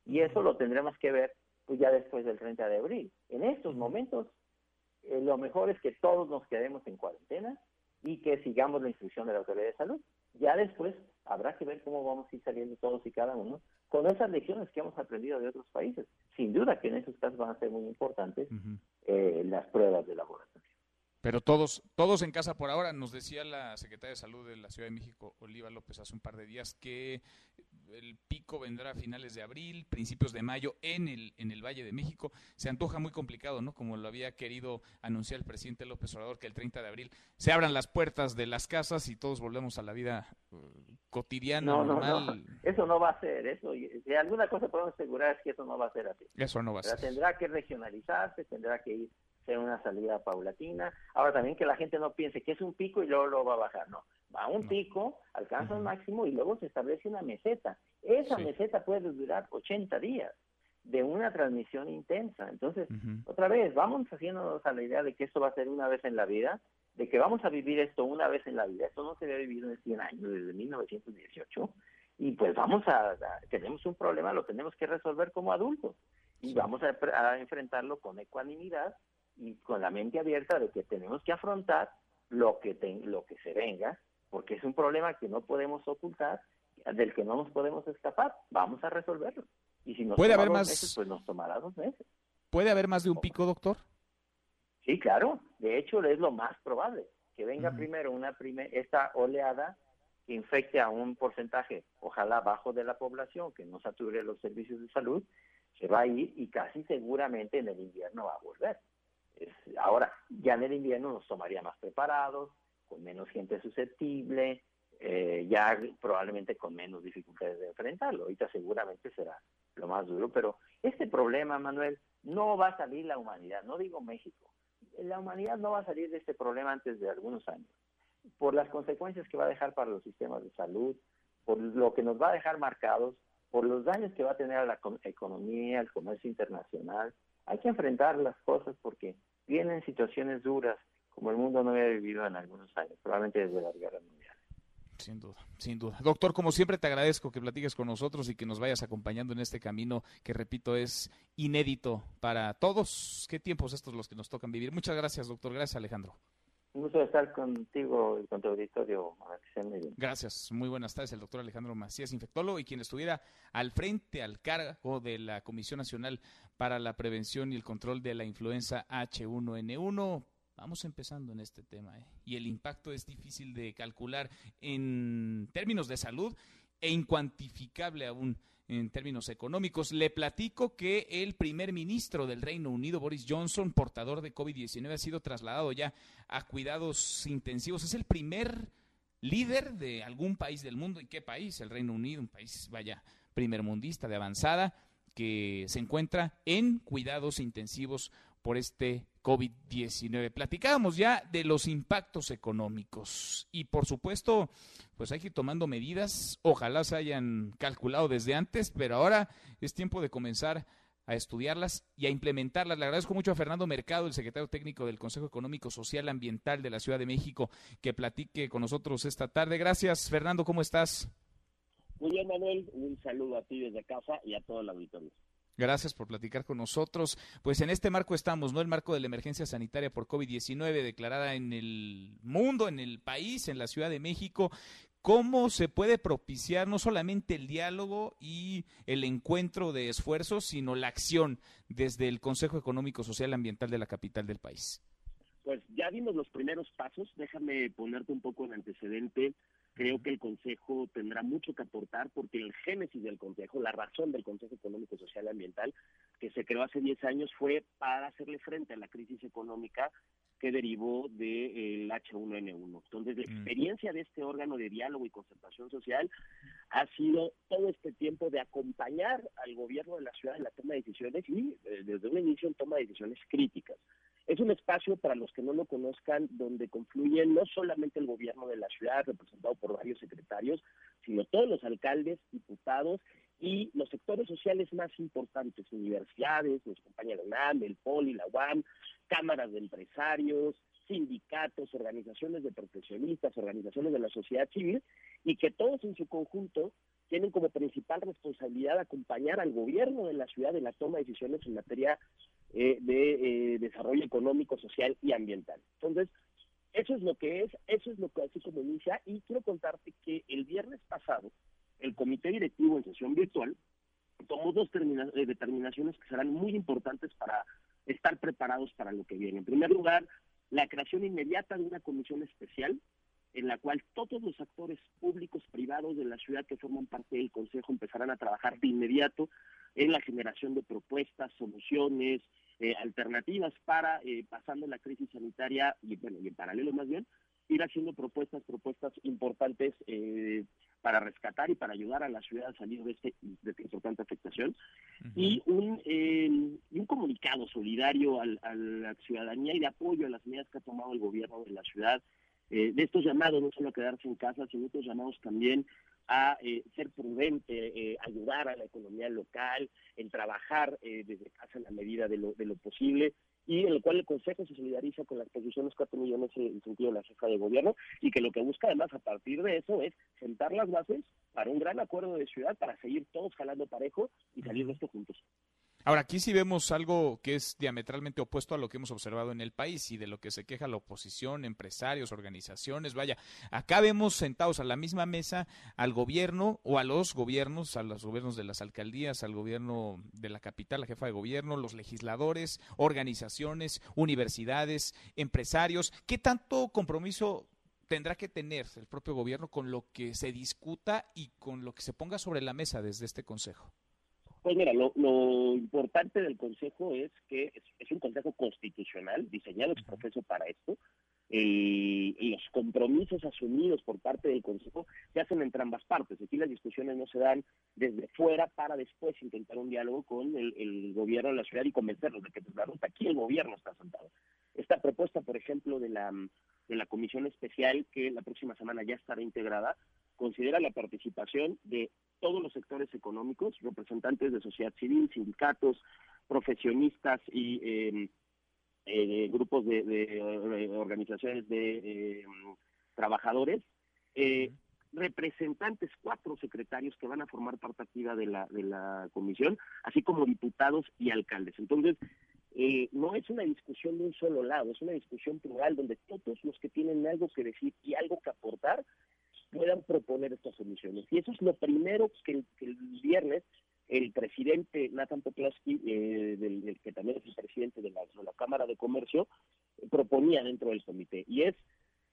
Y eso lo tendremos que ver pues ya después del 30 de abril. En estos momentos, eh, lo mejor es que todos nos quedemos en cuarentena y que sigamos la instrucción de la Autoridad de Salud. Ya después habrá que ver cómo vamos a ir saliendo todos y cada uno con esas lecciones que hemos aprendido de otros países. Sin duda que en esos casos van a ser muy importantes eh, las pruebas de laboratorio. Pero todos, todos en casa por ahora, nos decía la secretaria de Salud de la Ciudad de México, Oliva López, hace un par de días, que el pico vendrá a finales de abril, principios de mayo en el, en el Valle de México. Se antoja muy complicado, ¿no? Como lo había querido anunciar el presidente López Obrador, que el 30 de abril se abran las puertas de las casas y todos volvemos a la vida uh, cotidiana, no, normal. No, eso no va a ser, eso, si alguna cosa podemos asegurar es que eso no va a ser así. Eso no va a ser. Tendrá que regionalizarse, tendrá que ir ser una salida paulatina. Ahora también que la gente no piense que es un pico y luego lo va a bajar, no. Va a un pico, alcanza un máximo y luego se establece una meseta. Esa meseta puede durar 80 días de una transmisión intensa. Entonces, otra vez, vamos haciéndonos a la idea de que esto va a ser una vez en la vida, de que vamos a vivir esto una vez en la vida. Esto no se había vivido en 100 años, desde 1918. Y pues vamos a, tenemos un problema, lo tenemos que resolver como adultos. Y vamos a, a enfrentarlo con ecuanimidad y con la mente abierta de que tenemos que afrontar lo que, lo que se venga, porque es un problema que no podemos ocultar, del que no nos podemos escapar. Vamos a resolverlo. Y si nos ¿Puede haber más... meses, pues nos tomará dos meses. ¿Puede haber más de un pico, doctor? Sí, claro. De hecho, es lo más probable. Que venga primero una primer, esta oleada que infecte a un porcentaje, ojalá bajo de la población, que no sature los servicios de salud, se va a ir y casi seguramente en el invierno va a volver ahora, ya en el invierno nos tomaría más preparados, con menos gente susceptible, eh, ya probablemente con menos dificultades de enfrentarlo. Ahorita seguramente será lo más duro, pero este problema, Manuel, no va a salir la humanidad, no digo México, la humanidad no va a salir de este problema antes de algunos años, por las consecuencias que va a dejar para los sistemas de salud, por lo que nos va a dejar marcados, por los daños que va a tener a la economía, al comercio internacional, hay que enfrentar las cosas porque vienen situaciones duras como el mundo no había vivido en algunos años, probablemente desde las guerras mundiales. Sin duda, sin duda. Doctor, como siempre te agradezco que platiques con nosotros y que nos vayas acompañando en este camino que, repito, es inédito para todos. ¿Qué tiempos estos los que nos tocan vivir? Muchas gracias, doctor. Gracias, Alejandro. Un gusto estar contigo y con tu auditorio. Gracias. Muy buenas tardes. El doctor Alejandro Macías, infectólogo y quien estuviera al frente, al cargo de la Comisión Nacional para la Prevención y el Control de la Influenza H1N1. Vamos empezando en este tema ¿eh? y el impacto es difícil de calcular en términos de salud e incuantificable aún en términos económicos. Le platico que el primer ministro del Reino Unido, Boris Johnson, portador de COVID-19, ha sido trasladado ya a cuidados intensivos. Es el primer líder de algún país del mundo. ¿Y qué país? El Reino Unido, un país, vaya, primermundista de avanzada que se encuentra en cuidados intensivos por este COVID-19. Platicábamos ya de los impactos económicos y por supuesto, pues hay que ir tomando medidas. Ojalá se hayan calculado desde antes, pero ahora es tiempo de comenzar a estudiarlas y a implementarlas. Le agradezco mucho a Fernando Mercado, el secretario técnico del Consejo Económico, Social, Ambiental de la Ciudad de México, que platique con nosotros esta tarde. Gracias, Fernando, ¿cómo estás? Muy bien, Manuel. Un saludo a ti desde casa y a todo el auditorio. Gracias por platicar con nosotros. Pues en este marco estamos, ¿no? El marco de la emergencia sanitaria por COVID-19 declarada en el mundo, en el país, en la Ciudad de México. ¿Cómo se puede propiciar no solamente el diálogo y el encuentro de esfuerzos, sino la acción desde el Consejo Económico, Social y Ambiental de la capital del país? Pues ya dimos los primeros pasos. Déjame ponerte un poco en antecedente Creo que el Consejo tendrá mucho que aportar porque el génesis del Consejo, la razón del Consejo Económico, Social y Ambiental, que se creó hace 10 años, fue para hacerle frente a la crisis económica que derivó del H1N1. Entonces, la experiencia de este órgano de diálogo y concertación social ha sido todo este tiempo de acompañar al gobierno de la ciudad en la toma de decisiones y eh, desde un inicio en toma de decisiones críticas. Es un espacio, para los que no lo conozcan, donde confluyen no solamente el gobierno de la ciudad, representado por varios secretarios, sino todos los alcaldes, diputados y los sectores sociales más importantes, universidades, nos acompaña la UNAM, el POLI, la UAM, cámaras de empresarios, sindicatos, organizaciones de profesionistas, organizaciones de la sociedad civil, y que todos en su conjunto tienen como principal responsabilidad acompañar al gobierno de la ciudad en la toma de decisiones en materia eh, de eh, desarrollo económico, social y ambiental. Entonces, eso es lo que es, eso es lo que así como inicia, y quiero contarte que el viernes pasado, el comité directivo en sesión virtual tomó dos eh, determinaciones que serán muy importantes para estar preparados para lo que viene. En primer lugar, la creación inmediata de una comisión especial en la cual todos los actores públicos, privados de la ciudad que forman parte del Consejo empezarán a trabajar de inmediato en la generación de propuestas, soluciones, eh, alternativas para, eh, pasando la crisis sanitaria, y bueno, y en paralelo más bien, ir haciendo propuestas, propuestas importantes eh, para rescatar y para ayudar a la ciudad a salir de, este, de esta importante afectación. y, un, y un comunicado solidario a la ciudadanía y de apoyo a las medidas que ha tomado el gobierno de la ciudad eh, de estos llamados, no solo a quedarse en casa, sino estos llamados también a eh, ser prudente, eh, ayudar a la economía local, en trabajar desde casa en la medida de lo, de lo posible, y en el cual el Consejo se solidariza con las posiciones 4 millones en sentido de la jefa de gobierno, y que lo que busca además a partir de eso es sentar las bases para un gran acuerdo de ciudad, para seguir todos jalando parejo y salir de esto juntos. Ahora, aquí sí vemos algo que es diametralmente opuesto a lo que hemos observado en el país y de lo que se queja la oposición, empresarios, organizaciones. Vaya, acá vemos sentados a la misma mesa al gobierno o a los gobiernos, a los gobiernos de las alcaldías, al gobierno de la capital, la jefa de gobierno, los legisladores, organizaciones, universidades, empresarios. ¿Qué tanto compromiso tendrá que tener el propio gobierno con lo que se discuta y con lo que se ponga sobre la mesa desde este Consejo? Pues mira, lo, importante del Consejo es que es, un Consejo constitucional, diseñado ex profeso para esto. y los compromisos asumidos por parte del Consejo se hacen entre ambas partes. Aquí las discusiones no se dan desde fuera para después intentar un diálogo con el, gobierno de la ciudad y convencerlos de que pues, la ruta aquí el gobierno está sentado. Esta propuesta, por ejemplo, de la, de la comisión especial que la próxima semana ya estará integrada, considera la participación de todos los sectores económicos, representantes de sociedad civil, sindicatos, profesionistas y em, eh, grupos de, organizaciones de em, trabajadores, eh, representantes, cuatro secretarios que van a formar parte activa de la, de la comisión, así como diputados y alcaldes. Entonces, eh, no es una discusión de un solo lado, es una discusión plural donde todos los que tienen algo que decir y algo que aportar puedan proponer estas soluciones. Y eso es lo primero que el, viernes el presidente Nathan Poplowski, eh, que también es el presidente de la, Cámara de Comercio, proponía dentro del comité. Y es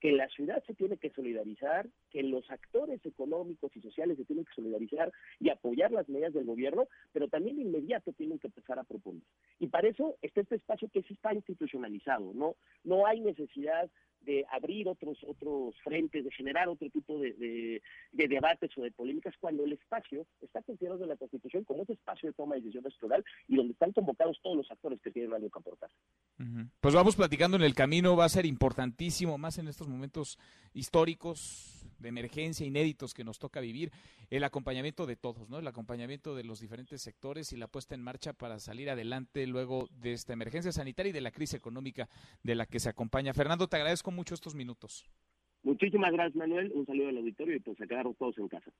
que la ciudad se tiene que solidarizar, que los actores económicos y sociales se tienen que solidarizar y apoyar las medidas del gobierno, pero también de inmediato tienen que empezar a proponer. Y para eso está este espacio que sí está institucionalizado, ¿no? No hay necesidad de abrir otros otros frentes, de generar otro tipo de, de, debates o de polémicas, cuando el espacio está considerado en la Constitución como ese espacio de toma de decisiones plural y donde están convocados todos los actores que tienen algo que aportar. Pues vamos platicando en el camino, va a ser importantísimo, más en estos momentos históricos de emergencia inéditos que nos toca vivir, el acompañamiento de todos, ¿no? El acompañamiento de los diferentes sectores y la puesta en marcha para salir adelante luego de esta emergencia sanitaria y de la crisis económica de la que se acompaña. Fernando, te agradezco mucho estos minutos. Muchísimas gracias, Manuel. Un saludo al auditorio y pues a quedarnos todos en casa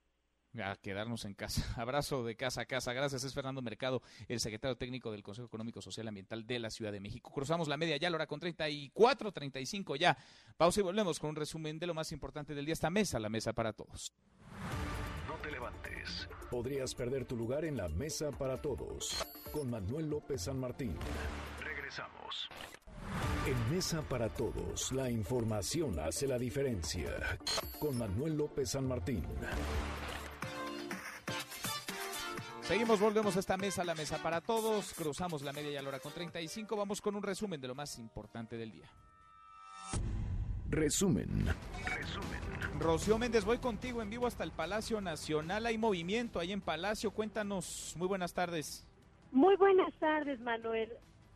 a quedarnos en casa. [laughs] Abrazo de casa a casa. Gracias. Es Fernando Mercado, el secretario técnico del Consejo Económico Social y Ambiental de la Ciudad de México. Cruzamos la media ya, la hora con 34, 35 ya. Pausa y volvemos con un resumen de lo más importante del día. Esta mesa, la mesa para todos. No te levantes. Podrías perder tu lugar en la mesa para todos. Con Manuel López San Martín. Regresamos. En Mesa para Todos, la información hace la diferencia. Con Manuel López San Martín. Seguimos, volvemos a esta mesa, la mesa para todos. Cruzamos la media y a la hora con 35. Vamos con un resumen de lo más importante del día. Resumen. Resumen. Rocío Méndez, voy contigo en vivo hasta el Palacio Nacional. Hay movimiento ahí en Palacio. Cuéntanos. Muy buenas tardes. Muy buenas tardes, Manuel.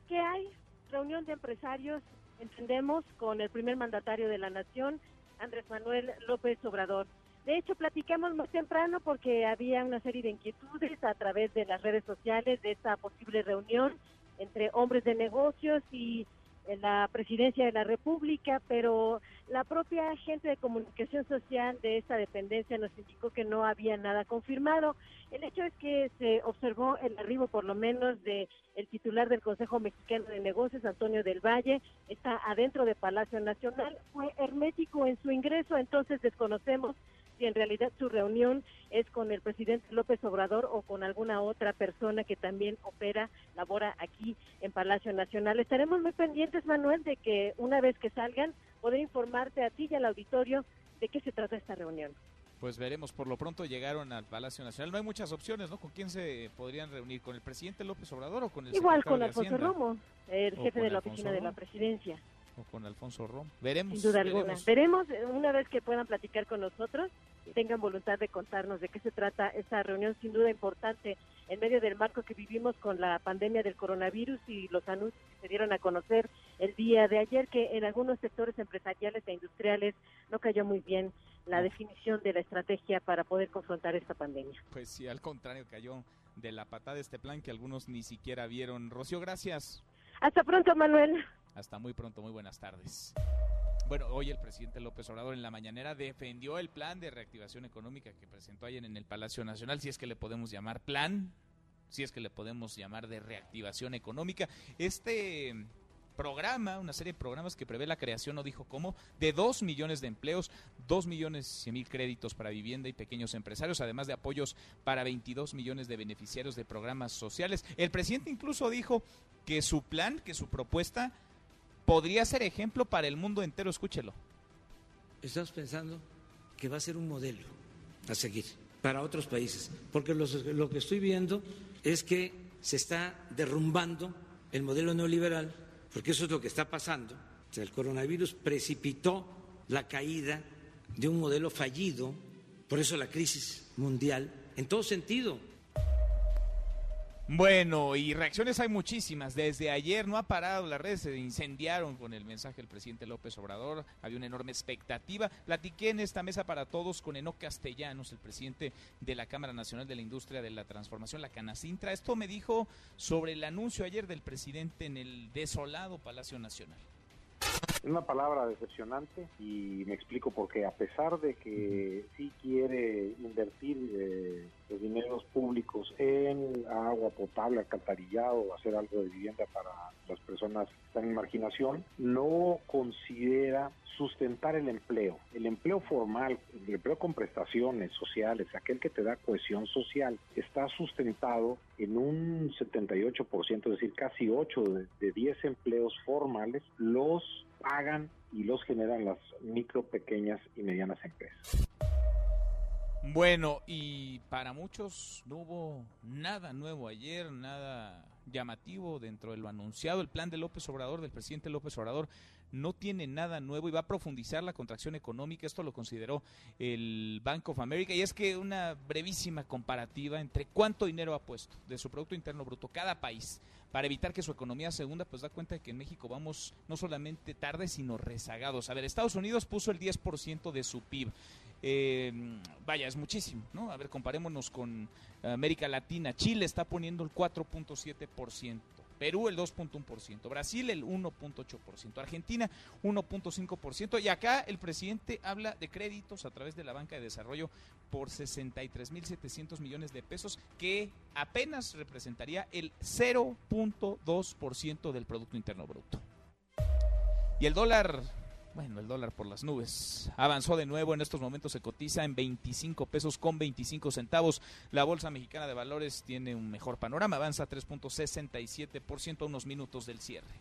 ¿Qué hay? Reunión de empresarios, entendemos, con el primer mandatario de la nación, Andrés Manuel López Obrador. De hecho, platicamos más temprano porque había una serie de inquietudes a través de las redes sociales de esta posible reunión entre hombres de negocios y eh, la presidencia de la República, pero la propia agente de comunicación social de esta dependencia nos indicó que no había nada confirmado. El hecho es que se observó el arribo, por lo menos, de el titular del Consejo Mexicano de Negocios, Antonio del Valle, está adentro de Palacio Nacional, fue hermético en su ingreso, entonces desconocemos si en realidad su reunión es con el presidente López Obrador o con alguna otra persona que también opera, labora aquí en Palacio Nacional. Estaremos muy pendientes, Manuel, de que una vez que salgan, poder informarte a ti y al auditorio de qué se trata esta reunión. Pues veremos, por lo pronto llegaron al Palacio Nacional. No hay muchas opciones, ¿no? ¿Con quién se podrían reunir? ¿Con el presidente López Obrador o con el Igual con Alfonso Romo, el jefe de la oficina de la presidencia o con Alfonso Rom. Veremos. Sin duda alguna. Veremos eh, una vez que puedan platicar con nosotros y tengan voluntad de contarnos de qué se trata esta reunión, sin duda importante, en medio del marco que vivimos con la pandemia del coronavirus y los anuncios que se dieron a conocer el día de ayer, que en algunos sectores empresariales e industriales no cayó muy bien la definición de la estrategia para poder confrontar esta pandemia. Pues sí, al contrario, cayó de la patada este plan que algunos ni siquiera vieron. Rocío, gracias. Hasta pronto, Manuel. Hasta muy pronto, muy buenas tardes. Bueno, hoy el presidente López Obrador en la mañanera defendió el plan de reactivación económica que presentó ayer en el Palacio Nacional, si es que le podemos llamar plan, si es que le podemos llamar de reactivación económica. Este programa, una serie de programas que prevé la creación, no dijo cómo, de dos millones de empleos, dos millones cien mil créditos para vivienda y pequeños empresarios, además de apoyos para 22 millones de beneficiarios de programas sociales. El presidente incluso dijo que su plan, que su propuesta podría ser ejemplo para el mundo entero, escúchelo. Estamos pensando que va a ser un modelo a seguir para otros países, porque lo que estoy viendo es que se está derrumbando el modelo neoliberal, porque eso es lo que está pasando. el coronavirus precipitó la caída de un modelo fallido, por eso la crisis mundial, en todo sentido, bueno, y reacciones hay muchísimas. Desde ayer no ha parado, las redes se incendiaron con el mensaje del presidente López Obrador. Había una enorme expectativa. Platiqué en esta mesa para todos con Enoc Castellanos, el presidente de la Cámara Nacional de la Industria de la Transformación, la Canacintra. Esto me dijo sobre el anuncio ayer del presidente en el desolado Palacio Nacional. Es una palabra decepcionante y me explico porque a pesar de que sí quiere invertir eh, los dineros públicos en agua potable, alcantarillado, hacer algo de vivienda para las personas que están en marginación, no considera sustentar el empleo. El empleo formal, el empleo con prestaciones sociales, aquel que te da cohesión social, está sustentado en un 78%, es decir, casi 8 de, de 10 empleos formales los pagan y los generan las micro, pequeñas y medianas empresas. Bueno, y para muchos no hubo nada nuevo ayer, nada llamativo dentro de lo anunciado. El plan de López Obrador, del presidente López Obrador, no tiene nada nuevo y va a profundizar la contracción económica. Esto lo consideró el Bank of America. Y es que una brevísima comparativa entre cuánto dinero ha puesto de su Producto Interno Bruto cada país para evitar que su economía se hunda, pues da cuenta de que en México vamos no solamente tarde, sino rezagados. A ver, Estados Unidos puso el 10% de su PIB. Eh, vaya, es muchísimo, ¿no? A ver, comparémonos con América Latina. Chile está poniendo el 4.7%. Perú el 2.1%, Brasil el 1.8%, Argentina 1.5% y acá el presidente habla de créditos a través de la banca de desarrollo por 63.700 millones de pesos que apenas representaría el 0.2% del Producto Interno Bruto. Y el dólar bueno, el dólar por las nubes. Avanzó de nuevo, en estos momentos se cotiza en 25 pesos con 25 centavos. La Bolsa Mexicana de Valores tiene un mejor panorama, avanza 3.67% a unos minutos del cierre.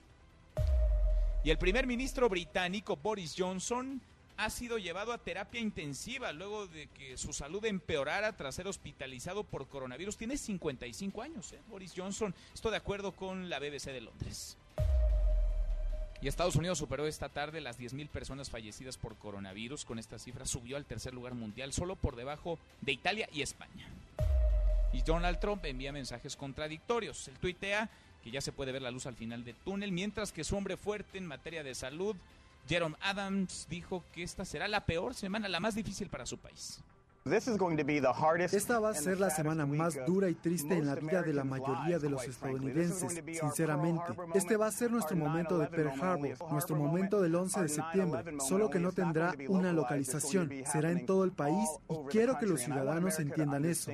Y el primer ministro británico Boris Johnson ha sido llevado a terapia intensiva luego de que su salud empeorara tras ser hospitalizado por coronavirus. Tiene 55 años, ¿eh? Boris Johnson. Esto de acuerdo con la BBC de Londres. Y Estados Unidos superó esta tarde las 10.000 personas fallecidas por coronavirus. Con esta cifra subió al tercer lugar mundial, solo por debajo de Italia y España. Y Donald Trump envía mensajes contradictorios. Él tuitea que ya se puede ver la luz al final del túnel, mientras que su hombre fuerte en materia de salud, Jerome Adams, dijo que esta será la peor semana, la más difícil para su país. Esta va a ser la semana más dura y triste en la vida de la mayoría de los estadounidenses, sinceramente. Este va a ser nuestro momento de Pearl Harbor, nuestro momento del 11 de septiembre, solo que no tendrá una localización, será en todo el país y quiero que los ciudadanos entiendan eso.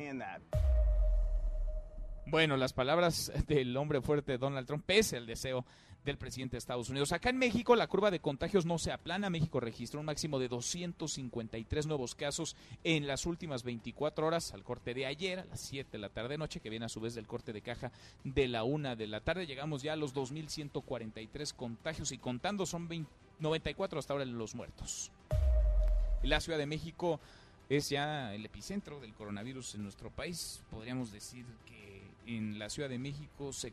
Bueno, las palabras del hombre fuerte Donald Trump, pese al deseo del presidente de Estados Unidos. Acá en México la curva de contagios no se aplana. México registró un máximo de 253 nuevos casos en las últimas 24 horas al corte de ayer a las 7 de la tarde noche, que viene a su vez del corte de caja de la 1 de la tarde. Llegamos ya a los 2.143 contagios y contando son 94 hasta ahora los muertos. La Ciudad de México es ya el epicentro del coronavirus en nuestro país. Podríamos decir que en la Ciudad de México se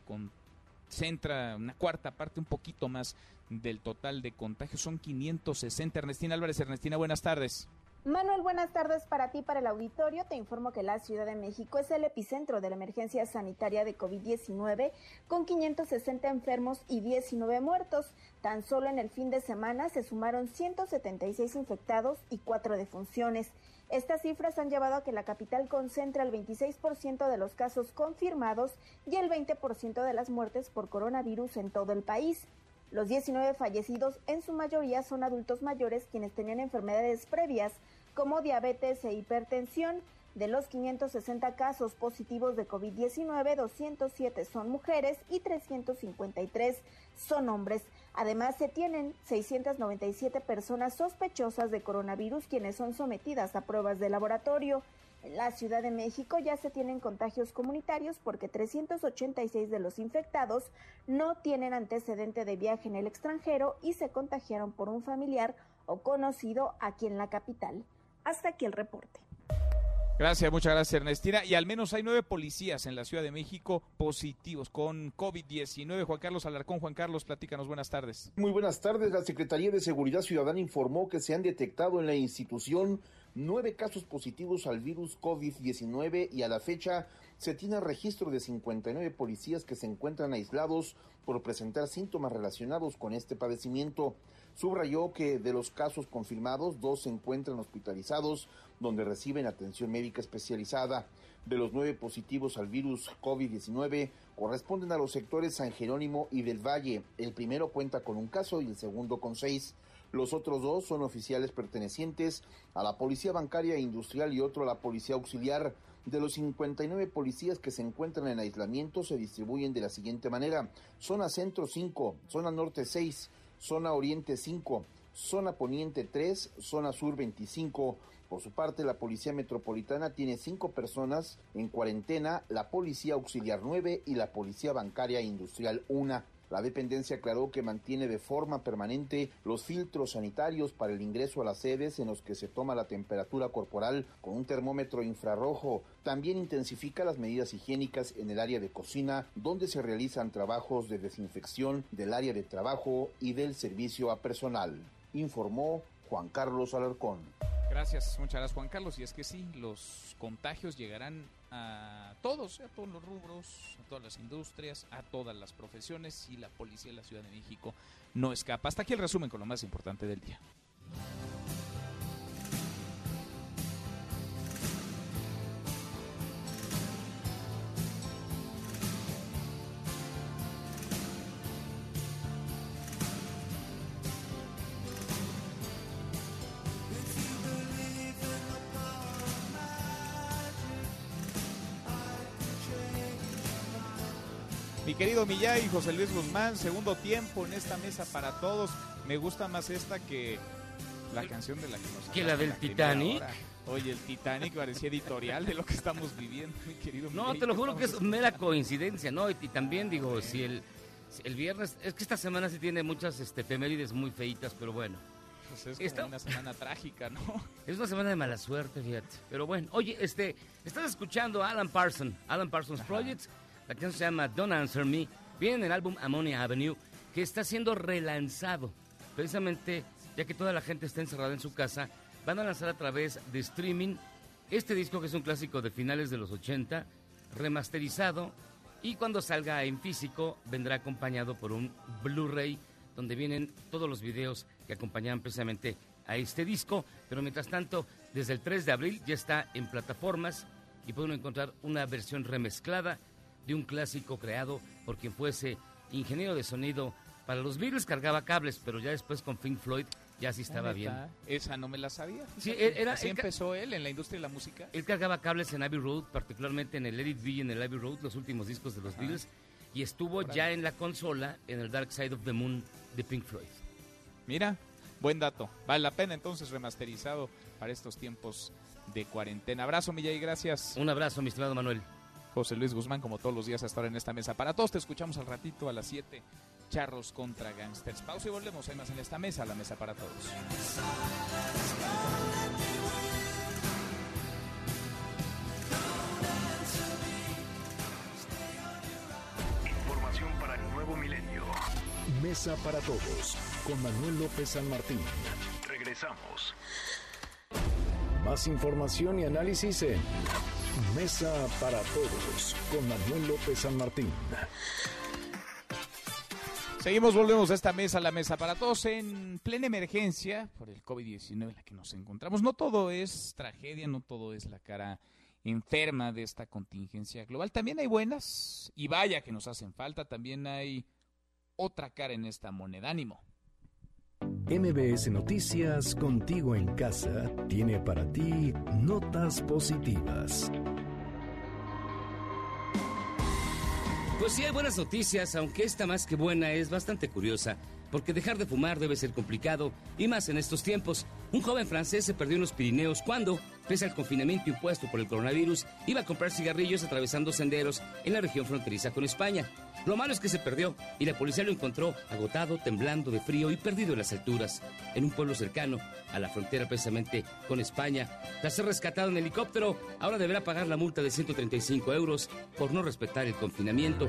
centra una cuarta parte, un poquito más del total de contagios. Son 560. Ernestina Álvarez, Ernestina, buenas tardes. Manuel, buenas tardes para ti, para el auditorio. Te informo que la Ciudad de México es el epicentro de la emergencia sanitaria de COVID-19, con 560 enfermos y 19 muertos. Tan solo en el fin de semana se sumaron 176 infectados y 4 defunciones. Estas cifras han llevado a que la capital concentre el 26% de los casos confirmados y el 20% de las muertes por coronavirus en todo el país. Los 19 fallecidos en su mayoría son adultos mayores quienes tenían enfermedades previas como diabetes e hipertensión. De los 560 casos positivos de COVID-19, 207 son mujeres y 353 son hombres. Además, se tienen 697 personas sospechosas de coronavirus quienes son sometidas a pruebas de laboratorio. En la Ciudad de México ya se tienen contagios comunitarios porque 386 de los infectados no tienen antecedente de viaje en el extranjero y se contagiaron por un familiar o conocido aquí en la capital. Hasta aquí el reporte. Gracias, muchas gracias Ernestina. Y al menos hay nueve policías en la Ciudad de México positivos con COVID-19. Juan Carlos Alarcón, Juan Carlos, platícanos, buenas tardes. Muy buenas tardes. La Secretaría de Seguridad Ciudadana informó que se han detectado en la institución nueve casos positivos al virus COVID-19 y a la fecha se tiene registro de 59 policías que se encuentran aislados por presentar síntomas relacionados con este padecimiento. Subrayó que de los casos confirmados, dos se encuentran hospitalizados donde reciben atención médica especializada. De los nueve positivos al virus COVID-19 corresponden a los sectores San Jerónimo y del Valle. El primero cuenta con un caso y el segundo con seis. Los otros dos son oficiales pertenecientes a la Policía Bancaria e Industrial y otro a la Policía Auxiliar. De los 59 policías que se encuentran en aislamiento se distribuyen de la siguiente manera. Zona Centro 5, Zona Norte 6, zona oriente 5, zona poniente 3, zona sur 25. Por su parte, la Policía Metropolitana tiene cinco personas en cuarentena, la Policía Auxiliar 9 y la Policía Bancaria Industrial 1. La dependencia aclaró que mantiene de forma permanente los filtros sanitarios para el ingreso a las sedes en los que se toma la temperatura corporal con un termómetro infrarrojo. También intensifica las medidas higiénicas en el área de cocina, donde se realizan trabajos de desinfección del área de trabajo y del servicio a personal, informó Juan Carlos Alarcón. Gracias, muchas gracias Juan Carlos. Y es que sí, los contagios llegarán a todos, a todos los rubros, a todas las industrias, a todas las profesiones y la policía de la Ciudad de México no escapa. Hasta aquí el resumen con lo más importante del día. Mi querido Millay y José Luis Guzmán, segundo tiempo en esta mesa para todos. Me gusta más esta que la canción de la que nos ¿Que la del Titanic? Oye, el Titanic parecía editorial de lo que estamos viviendo, mi querido No, te lo juro que es mera coincidencia, ¿no? Y, también digo, si el, el viernes, es que esta semana sí tiene muchas este, efemérides muy feitas, pero bueno. Pues es como una semana trágica, ¿no? [laughs] Es una semana de mala suerte, fíjate. Pero bueno, oye, este, estás escuchando a Alan Parsons, Alan Parsons Projects. La canción se llama Don't Answer Me. Viene en el álbum Ammonia Avenue, que está siendo relanzado. Precisamente, ya que toda la gente está encerrada en su casa, van a lanzar a través de streaming este disco que es un clásico de finales de los 80, remasterizado, y cuando salga en físico vendrá acompañado por un Blu-ray donde vienen todos los videos que acompañan precisamente a este disco. Pero mientras tanto, desde el 3 de abril ya está en plataformas y pueden encontrar una versión remezclada de un clásico creado por quien fuese ingeniero de sonido para los Beatles cargaba cables, pero ya después con Pink Floyd ya sí estaba bien. Esa no me la sabía. Sí, era, Así empezó él en la industria de la música. Él cargaba cables en Abbey Road, particularmente en el Let It Be y en el Abbey Road, los últimos discos de los Beatles, y estuvo ya en la consola en el Dark Side of the Moon de Pink Floyd. Mira, buen dato. Vale la pena entonces remasterizado para estos tiempos de cuarentena. Abrazo, Milla, y gracias. Un abrazo, mi estimado Manuel. José Luis Guzmán, como todos los días hasta ahora en esta mesa. Para todos te escuchamos al ratito a las 7. Charros contra Gangsters. Pausa y volvemos. Hay más en esta mesa, la mesa para todos. Información para el nuevo milenio. Mesa para todos con Manuel López San Martín. Regresamos. Más información y análisis en Mesa para Todos con Manuel López San Martín. Seguimos, volvemos a esta mesa, la mesa para todos, en plena emergencia por el COVID-19 en la que nos encontramos. No todo es tragedia, no todo es la cara enferma de esta contingencia global. También hay buenas, y vaya que nos hacen falta, también hay otra cara en esta moneda. Ánimo. MBS Noticias, contigo en casa, tiene para ti notas positivas. Pues sí hay buenas noticias, aunque esta más que buena es bastante curiosa, porque dejar de fumar debe ser complicado, y más en estos tiempos. Un joven francés se perdió en los Pirineos cuando, pese al confinamiento impuesto por el coronavirus, iba a comprar cigarrillos atravesando senderos en la región fronteriza con España. Lo malo es que se perdió y la policía lo encontró agotado, temblando de frío y perdido en las alturas, en un pueblo cercano a la frontera precisamente con España. Tras ser rescatado en helicóptero, ahora deberá pagar la multa de 135 euros por no respetar el confinamiento.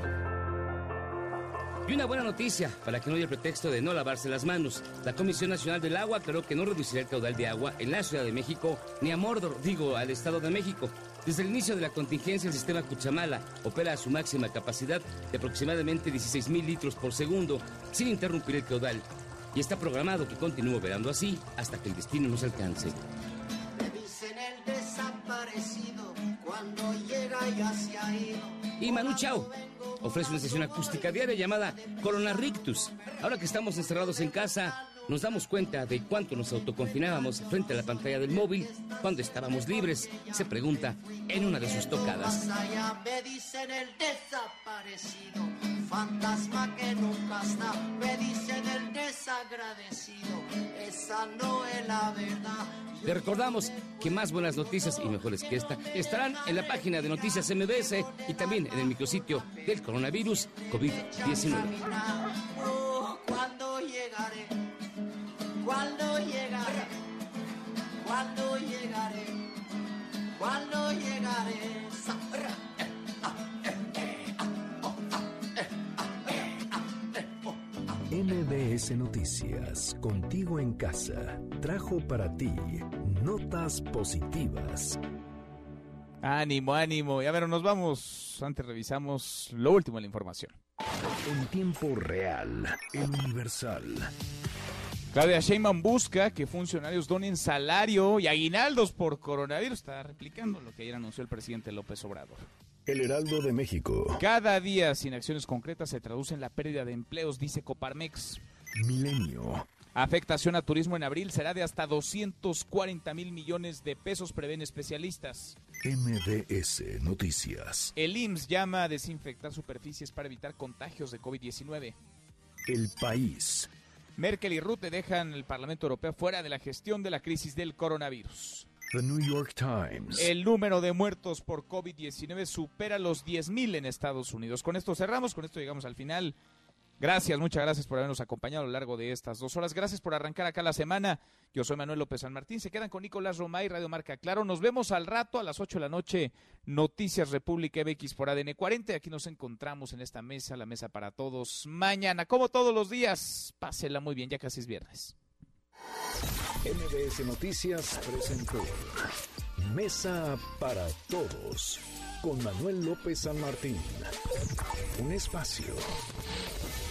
Y una buena noticia, para que no haya pretexto de no lavarse las manos. La Comisión Nacional del Agua aclaró que no reducirá el caudal de agua en la Ciudad de México ni a Mordor, digo, al Estado de México. Desde el inicio de la contingencia, el sistema Cuchamala opera a su máxima capacidad de aproximadamente 16 mil litros por segundo, sin interrumpir el caudal. Y está programado que continúe operando así hasta que el destino nos alcance. el desaparecido cuando llega ya se ha ido. Y Manu Chao ofrece una sesión acústica diaria llamada Corona Rictus. Ahora que estamos encerrados en casa, nos damos cuenta de cuánto nos autoconfinábamos frente a la pantalla del móvil cuando estábamos libres, se pregunta en una de sus tocadas. Fantasma que nunca está. Me dicen el desagradecido, esa no es la verdad. Le recordamos que más buenas noticias y mejores que esta estarán en la página de Noticias MBS y también en el micrositio del coronavirus COVID-19. ¿Cuándo llegaré? ¿Cuándo llegaré? ¿Cuándo llegaré? ¿Cuándo llegaré? MBS Noticias, contigo en casa, trajo para ti notas positivas. Ánimo, ánimo. Y a ver, nos vamos. Antes revisamos lo último de la información. En tiempo real, el Universal. Claudia Sheinbaum busca que funcionarios donen salario y aguinaldos por coronavirus. Está replicando lo que ayer anunció el presidente López Obrador. El Heraldo de México. Cada día sin acciones concretas se traduce en la pérdida de empleos, dice Coparmex. Milenio. Afectación a turismo en abril será de hasta 240 mil millones de pesos, prevén especialistas. MBS Noticias. El IMSS llama a desinfectar superficies para evitar contagios de COVID-19. El País. Merkel y Rutte dejan el Parlamento Europeo fuera de la gestión de la crisis del coronavirus. The New York Times. El número de muertos por COVID-19 supera los 10.000 en Estados Unidos. Con esto cerramos, con esto llegamos al final. Gracias, muchas gracias por habernos acompañado a lo largo de estas dos horas. Gracias por arrancar acá la semana. Yo soy Manuel López San Martín. Se quedan con Nicolás Romay, Radio Marca Claro. Nos vemos al rato a las 8 de la noche. Noticias República MX por ADN 40. Aquí nos encontramos en esta mesa, la mesa para todos. Mañana, como todos los días, pásela muy bien, ya casi es viernes. MBS Noticias presentó Mesa para Todos con Manuel López San Martín. Un espacio